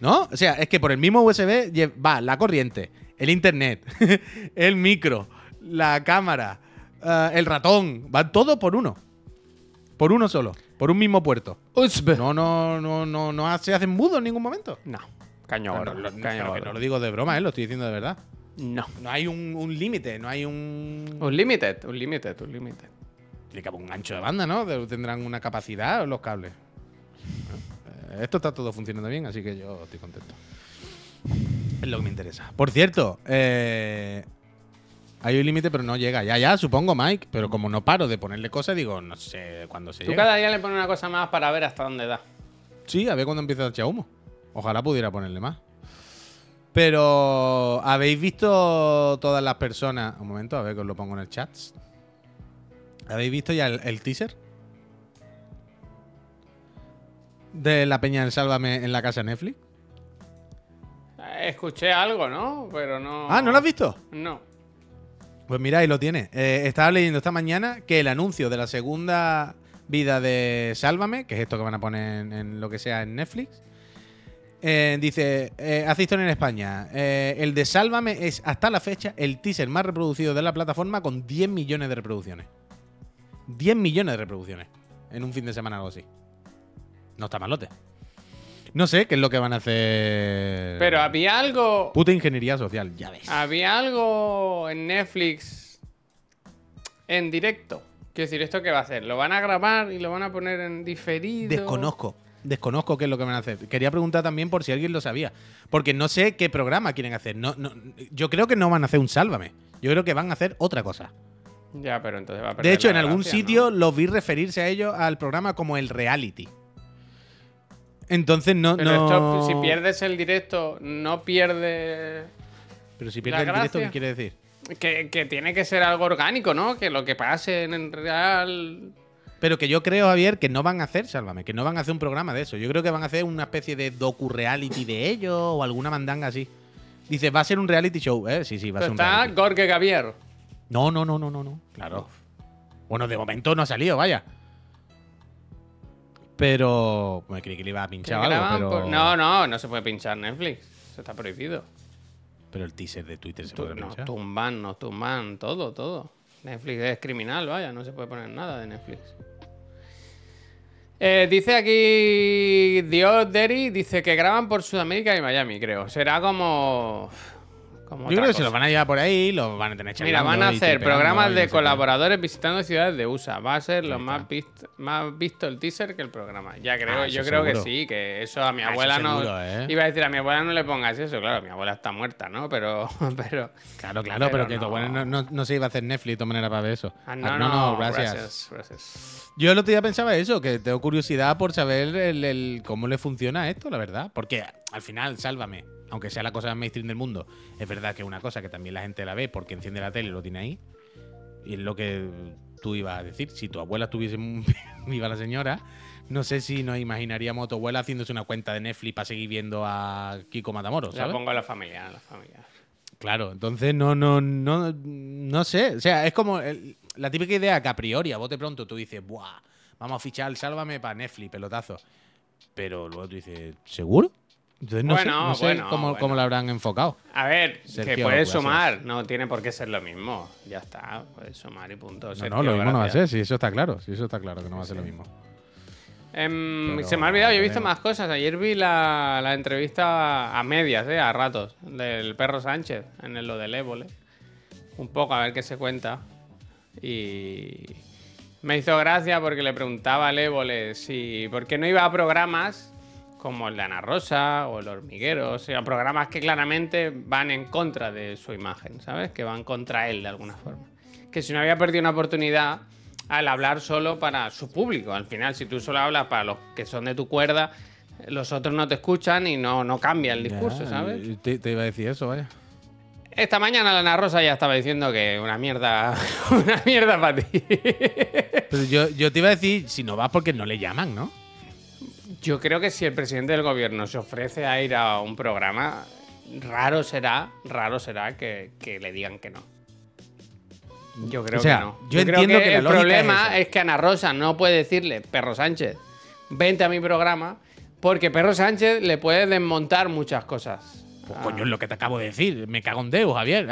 ¿No? O sea, es que por el mismo USB va la corriente, el internet, el micro, la cámara, eh, el ratón, va todo por uno. Por uno solo, por un mismo puerto. No, no, no, no, no se hacen mudo en ningún momento. No. Caño No, no, no, caño pero que gordo. no lo digo de broma, ¿eh? lo estoy diciendo de verdad. No. No hay un, un límite, no hay un. Un limited, un limited, un limited. Tiene que haber un ancho de banda, ¿no? Tendrán una capacidad los cables. Eh, Esto está todo funcionando bien, así que yo estoy contento. Es lo que me interesa. Por cierto, eh, hay un límite, pero no llega. Ya, ya, supongo, Mike. Pero como no paro de ponerle cosas, digo, no sé cuándo se Tú llega. cada día le pones una cosa más para ver hasta dónde da. Sí, a ver cuándo empieza a echar humo. Ojalá pudiera ponerle más. Pero, ¿habéis visto todas las personas? Un momento, a ver que os lo pongo en el chat. ¿Habéis visto ya el, el teaser? De la peña del Sálvame en la casa Netflix. Eh, Escuché algo, ¿no? Pero no. Ah, ¿no lo has visto? No. Pues mira, ahí lo tiene. Eh, estaba leyendo esta mañana que el anuncio de la segunda vida de Sálvame, que es esto que van a poner en, en lo que sea en Netflix, eh, dice, eh, hace historia en España. Eh, el de Sálvame es hasta la fecha el teaser más reproducido de la plataforma con 10 millones de reproducciones. 10 millones de reproducciones en un fin de semana o algo así. No está malote. No sé qué es lo que van a hacer. Pero había algo. Puta ingeniería social, ya ves. Había algo en Netflix en directo. Quiero decir, ¿esto qué va a hacer? ¿Lo van a grabar y lo van a poner en diferido? Desconozco. Desconozco qué es lo que van a hacer. Quería preguntar también por si alguien lo sabía. Porque no sé qué programa quieren hacer. No, no, yo creo que no van a hacer un Sálvame. Yo creo que van a hacer otra cosa. Ya, pero entonces va a perder De hecho, en algún gracia, sitio ¿no? los vi referirse a ellos al programa como el reality. Entonces no. Pero no... esto, si pierdes el directo, no pierde. Pero si pierde el directo, ¿qué quiere decir? Que, que tiene que ser algo orgánico, ¿no? Que lo que pase en el real. Pero que yo creo, Javier, que no van a hacer, sálvame, que no van a hacer un programa de eso. Yo creo que van a hacer una especie de docu-reality de ellos o alguna mandanga así. Dice, va a ser un reality show, ¿eh? Sí, sí, va a ser un está reality. Gorge Gavier. No, no, no, no, no, no. Claro. Bueno, de momento no ha salido, vaya. Pero. Me creí que le iba a pinchar algo, pero. por- No, no, no se puede pinchar Netflix. Eso está prohibido. Pero el teaser de Twitter se puede pinchar. tumban, no tumban, todo, todo. Netflix es criminal, vaya, no se puede poner nada de Netflix. Eh, dice aquí Dios Derry, dice que graban por Sudamérica y Miami, creo. Será como. Como Yo creo que se cosa. lo van a llevar por ahí, lo van a tener Mira, van a hacer programas de colaboradores visitando ciudades de USA. Va a ser lo más visto, más visto el teaser que el programa. Ya creo, Ah, yo creo que sí, que eso a mi Ah, abuela no. seguro, ¿eh? Iba a decir a mi abuela no le pongas eso, claro, mi abuela está muerta, ¿no? Pero, pero. Claro, claro, pero, Pero que no. tu abuela no, no- no se iba a hacer Netflix de todas maneras para ver eso. Ah, Ah, no, no, gracias. gracias. gracias. Yo el otro día pensaba eso, que tengo curiosidad por saber el, el- cómo le funciona esto, la verdad. Porque al final, sálvame, aunque sea la cosa más mainstream del mundo, es verdad que es una cosa que también la gente la ve porque enciende la tele y lo tiene ahí. Y es lo que tú ibas a decir. Si tu abuela estuviese viva la señora, no sé si nos imaginaríamos a tu abuela haciéndose una cuenta de Netflix para seguir viendo a Kiko Matamoros, La ¿sabes? pongo a la familia, a la familia. Claro, entonces no, no, no, no sé. O sea, es como el- la típica idea que a priori, a bote pronto, tú dices, ¡buah! Vamos a fichar Sálvame para Netflix, pelotazo. Pero luego tú dices, ¿seguro? Entonces no sé, Bueno, no sé bueno, cómo, bueno. cómo lo habrán enfocado. A ver, que puedes sumar, no tiene por qué ser lo mismo. Ya está, puedes sumar y punto. No, Sergio, no, lo mismo no va a ser, si eso está claro. Si eso está claro, que no va a ser lo mismo. Em, Pero, se me ha olvidado, yo he visto más cosas. Ayer vi la, la entrevista a medias, eh, a ratos, del perro Sánchez en el- lo del Évole. Un poco a ver qué se cuenta. Y me hizo gracia porque le preguntaba al Évole si. ¿Por qué no iba a programas como el de Ana Rosa o el Hormiguero? O sea, programas que claramente van en contra de su imagen, ¿sabes? Que van contra él de alguna forma. Que si no había perdido una oportunidad al hablar solo para su público. Al final, si tú solo hablas para los que son de tu cuerda, los otros no te escuchan y no, no cambia el discurso, Ya, ¿sabes? te iba a decir eso, vaya. Esta mañana la Ana Rosa ya estaba diciendo que una mierda, una mierda para ti. Pero yo, yo te iba a decir, si no vas porque no le llaman, ¿no? Yo creo que si el presidente del gobierno se ofrece a ir a un programa, raro será, raro será que, que le digan que no. Yo creo O sea, que no. yo creo entiendo que el problema es que Ana Rosa no puede decirle, Perro Sánchez, vente a mi programa, porque Perro Sánchez le puede desmontar muchas cosas. Pues Ah. coño, es lo que te acabo de decir. Me cago en Deus, Javier.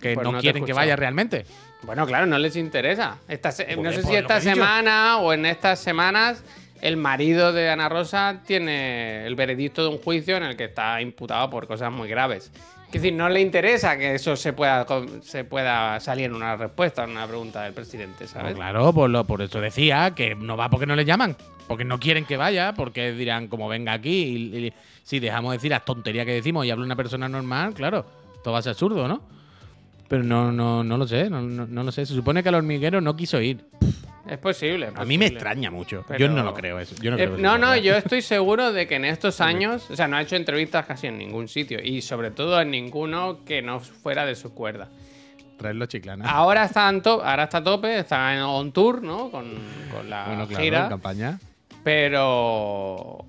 Que Pues no, quieren que vaya realmente. Bueno, claro, no les interesa. Esta se- no sé pues si lo esta semana o en estas semanas el marido de Ana Rosa tiene el veredicto de un juicio en el que está imputado por cosas muy graves. Es decir, no le interesa que eso se pueda, se pueda salir en una respuesta, en una pregunta del presidente, No, ¿sabes? claro, por, lo, por eso decía que no va porque no le llaman. Porque no quieren que vaya, porque dirán, como venga aquí, y, y si dejamos de decir las tonterías que decimos y habla una persona normal, claro, todo va a ser absurdo, ¿no? Pero no, no, no lo sé, no, no- no lo sé. Se supone que el hormiguero no quiso ir. Es posible. es A mí me extraña mucho. Pero- Yo no lo creo eso. Yo no, Eh, creo no, yo estoy seguro de que en estos años, o sea, no ha hecho entrevistas casi en ningún sitio y sobre todo en ninguno que no fuera de su cuerda. Traerlo chiclana. Ahora está, en to- ahora está a tope, está en on tour, ¿no? Con, con la bueno, claro, gira. en campaña. Pero.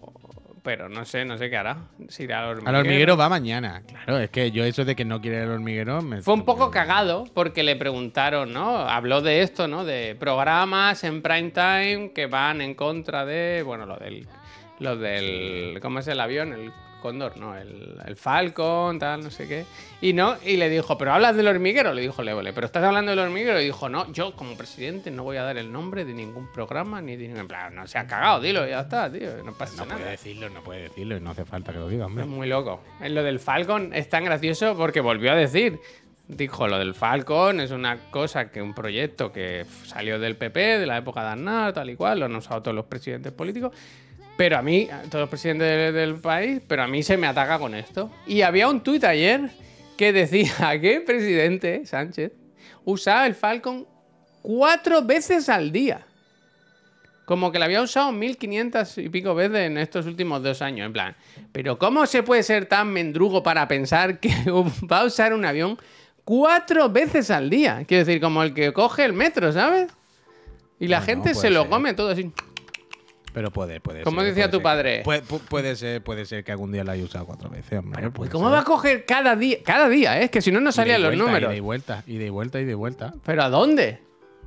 Pero no sé, no sé qué hará. Si irá al hormiguero. Al hormiguero va mañana. Claro, es que yo eso de que no quiere ir al hormiguero me... Fue un poco cagado porque le preguntaron, ¿no? Habló de esto, ¿no? De programas en prime time que van en contra de. Bueno, lo del. Lo del. ¿Cómo es el avión? El Cóndor, ¿no? El, el Falcon, tal, no sé qué. Y no, y le dijo, ¿pero hablas del hormiguero? Le dijo Levole, ¿pero estás hablando del hormiguero? Y dijo, no, yo como presidente no voy a dar el nombre de ningún programa ni de ningún. En plan, no se ha cagado, dilo, ya está, tío. No pasa No nada. puede decirlo, no puede decirlo y no hace falta que lo diga, Es hombre. muy loco. En lo del Falcon es tan gracioso porque volvió a decir. Dijo, lo del Falcon es una cosa que un proyecto que salió del PP, de la época de Aznar, tal y cual, lo han usado todos los presidentes políticos. Pero a mí, todos los presidentes de- del país, pero a mí se me ataca con esto. Y había un tuit ayer que decía que el presidente Sánchez usaba el Falcon cuatro veces al día. Como que la había usado 1500 y pico veces en estos últimos dos años. En plan, pero ¿cómo se puede ser tan mendrugo para pensar que va a usar un avión cuatro veces al día? Quiero decir, como el que coge el metro, ¿sabes? Y la gente se lo ser. come todo así. Pero puede, puede Como ser, decía puede tu ser. padre. Puede, pu- puede ser, puede ser que algún día la haya usado cuatro veces, hombre. Pero, puede ¿cómo ser. va a coger cada día? Cada día, ¿eh? Es que si no, no salían los números. Y de vuelta, y de vuelta, y de vuelta. ¿Pero a dónde?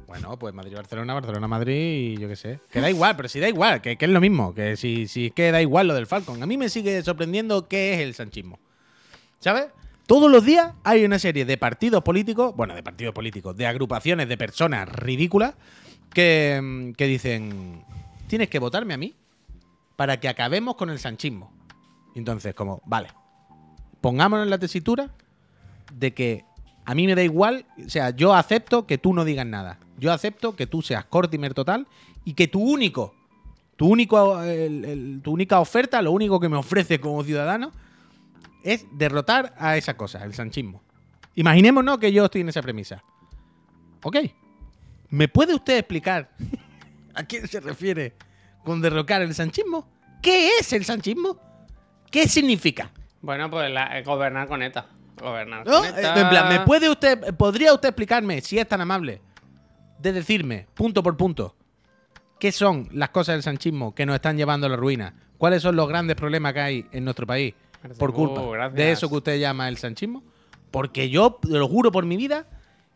Bueno, pues Madrid-Barcelona, Barcelona-Madrid y yo qué sé. Que da igual, pero si da igual, que, que es lo mismo. Que si, si es que da igual lo del Falcon. A mí me sigue sorprendiendo qué es el sanchismo. ¿Sabes? Todos los días hay una serie de partidos políticos, bueno, de partidos políticos, de agrupaciones de personas ridículas que, que dicen, tienes que votarme a mí para que acabemos con el sanchismo. Entonces, como, vale, pongámonos en la tesitura de que a mí me da igual, o sea, yo acepto que tú no digas nada. Yo acepto que tú seas Cortimer total y que tu único, tu único, tu única oferta, lo único que me ofrece como ciudadano es derrotar a esa cosa, el sanchismo. Imaginémonos que yo estoy en esa premisa. Ok. ¿Me puede usted explicar a quién se refiere con derrocar el sanchismo? ¿Qué es el sanchismo? ¿Qué significa? Bueno, pues la- eh, gobernar con ETA. Gobernar ¿No? con ETA. En plan, ¿me puede usted, podría usted explicarme, si es tan amable, de decirme, punto por punto, qué son las cosas del sanchismo que nos están llevando a la ruina? ¿Cuáles son los grandes problemas que hay en nuestro país por Uh, culpa gracias. de eso que usted llama el sanchismo? Porque yo, lo juro por mi vida,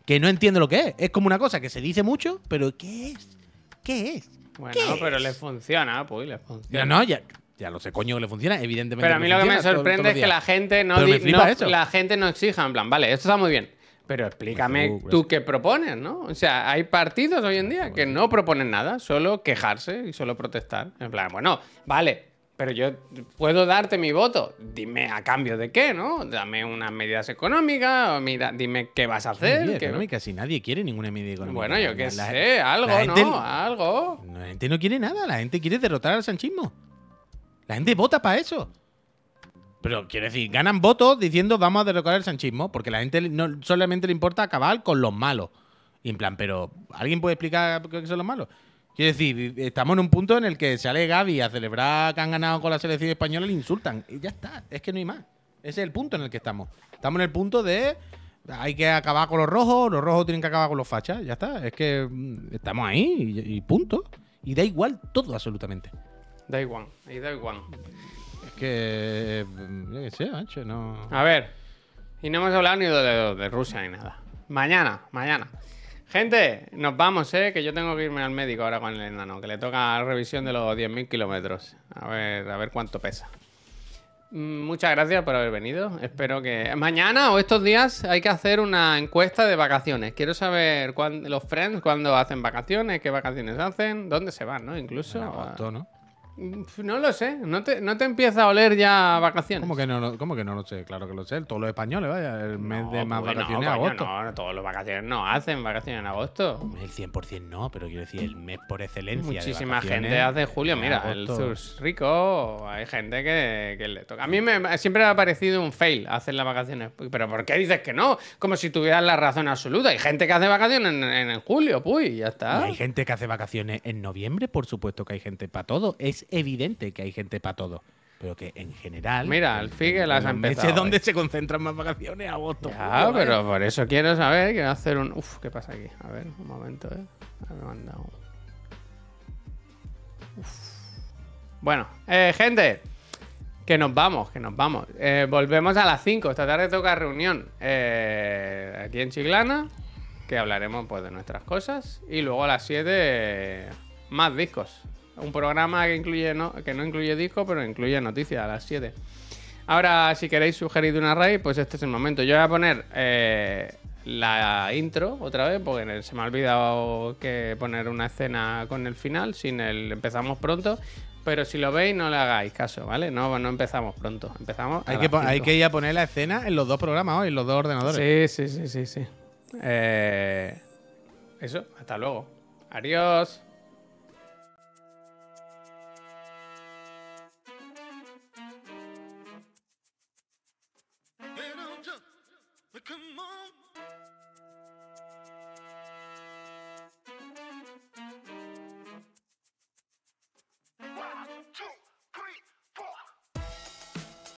que no entiendo lo que es. Es como una cosa que se dice mucho, pero ¿qué es? ¿Qué es? Bueno, ¿Qué pero es? le funciona, pues le Ya, funciona. no, ya, ya lo sé, coño, que le funciona, evidentemente. Pero a mí lo que me sorprende es que la gente no, Pero me di- flipa no- eso. la gente no exija, en plan, vale, esto está muy bien. Pero explícame Facebook, tú qué propones, ¿no? O sea, hay partidos hoy en día que no proponen nada, solo quejarse y solo protestar. En plan, bueno, vale, pero yo puedo darte mi voto. Dime a cambio de qué, ¿no? Dame unas medidas económicas, o mira, dime qué vas a hacer. Medida económica, si nadie quiere ninguna medida económica. Bueno, yo qué sé, algo, la gente- ¿no? Algo. La gente no quiere nada, la gente quiere derrotar al sanchismo. La gente vota para eso. Pero quiero decir, ganan votos diciendo vamos a derrocar el sanchismo, porque la gente no solamente le importa acabar con los malos. Y en plan, pero ¿alguien puede explicar qué son los malos? Quiero decir, estamos en un punto en el que sale Gaby a celebrar que han ganado con la selección española y le insultan. Y ya está, es que no hay más. Ese es el punto en el que estamos. Estamos en el punto de hay que acabar con los rojos, los rojos tienen que acabar con los fachas, ya está. Es que mm, estamos ahí y, y punto. Y da igual todo absolutamente. Da igual, ahí da igual. Es que, mm, yo qué sé, macho, no... A ver, y no hemos hablado ni de, de- de Rusia ni nada. Mañana, mañana. Gente, nos vamos, ¿eh? Que yo tengo que irme al médico ahora con el enano, que le toca revisión de los 10.000 kilómetros. A ver, a ver cuánto pesa. Mm, Muchas gracias por haber venido. Espero que mañana o estos días hay que hacer una encuesta de vacaciones. Quiero saber cuán- los friends cuándo hacen vacaciones, qué vacaciones hacen, dónde se van, ¿no? Incluso. En agosto, ¿no? No lo sé. ¿No te, no te empieza a oler ya vacaciones? ¿Cómo que no, lo- cómo que no lo sé? Claro que lo sé. Todos los españoles, vaya. El mes de más pues vacaciones no, agosto. No, no, todos los vacaciones no hacen vacaciones en agosto. El 100% no, pero quiero decir, el mes por excelencia. Muchísima gente hace julio. Mira, el sur rico, hay gente que, que le toca. A mí me, siempre me ha parecido un fail hacer las vacaciones. Pero ¿por qué dices que no? Como si tuvieras la razón absoluta. Hay gente que hace vacaciones en, en, en julio, pues, ya Y está. hay gente que hace vacaciones en noviembre, por supuesto que hay gente para todo. Es evidente que hay gente para todo. Pero que en general. Mira, el Figue las empezado. meses donde hoy. se concentran más vacaciones, agosto. Ya, julio, vaya. pero por eso quiero saber. Quiero hacer un. Uf, ¿qué pasa aquí? A ver, un momento, ¿eh? A me han dado- Uf. Bueno, eh, gente, que nos vamos, que nos vamos. Eh, volvemos a las 5. Esta tarde toca reunión eh, aquí en Chiclana, que hablaremos pues de nuestras cosas. Y luego a las 7, eh, más discos. Un programa que, incluye no, que no incluye disco, pero incluye noticias a las 7. Ahora, si queréis sugerir una raid, pues este es el momento. Yo voy a poner eh, la intro otra vez, porque se me ha olvidado que poner una escena con el final, sin el empezamos pronto. Pero si lo veis, no le hagáis caso, ¿vale? No, no empezamos pronto. Empezamos. Hay que, hay que ir a poner la escena en los dos programas hoy, en los dos ordenadores. Sí, sí, sí, sí, sí. Eh, eso, hasta luego. Adiós.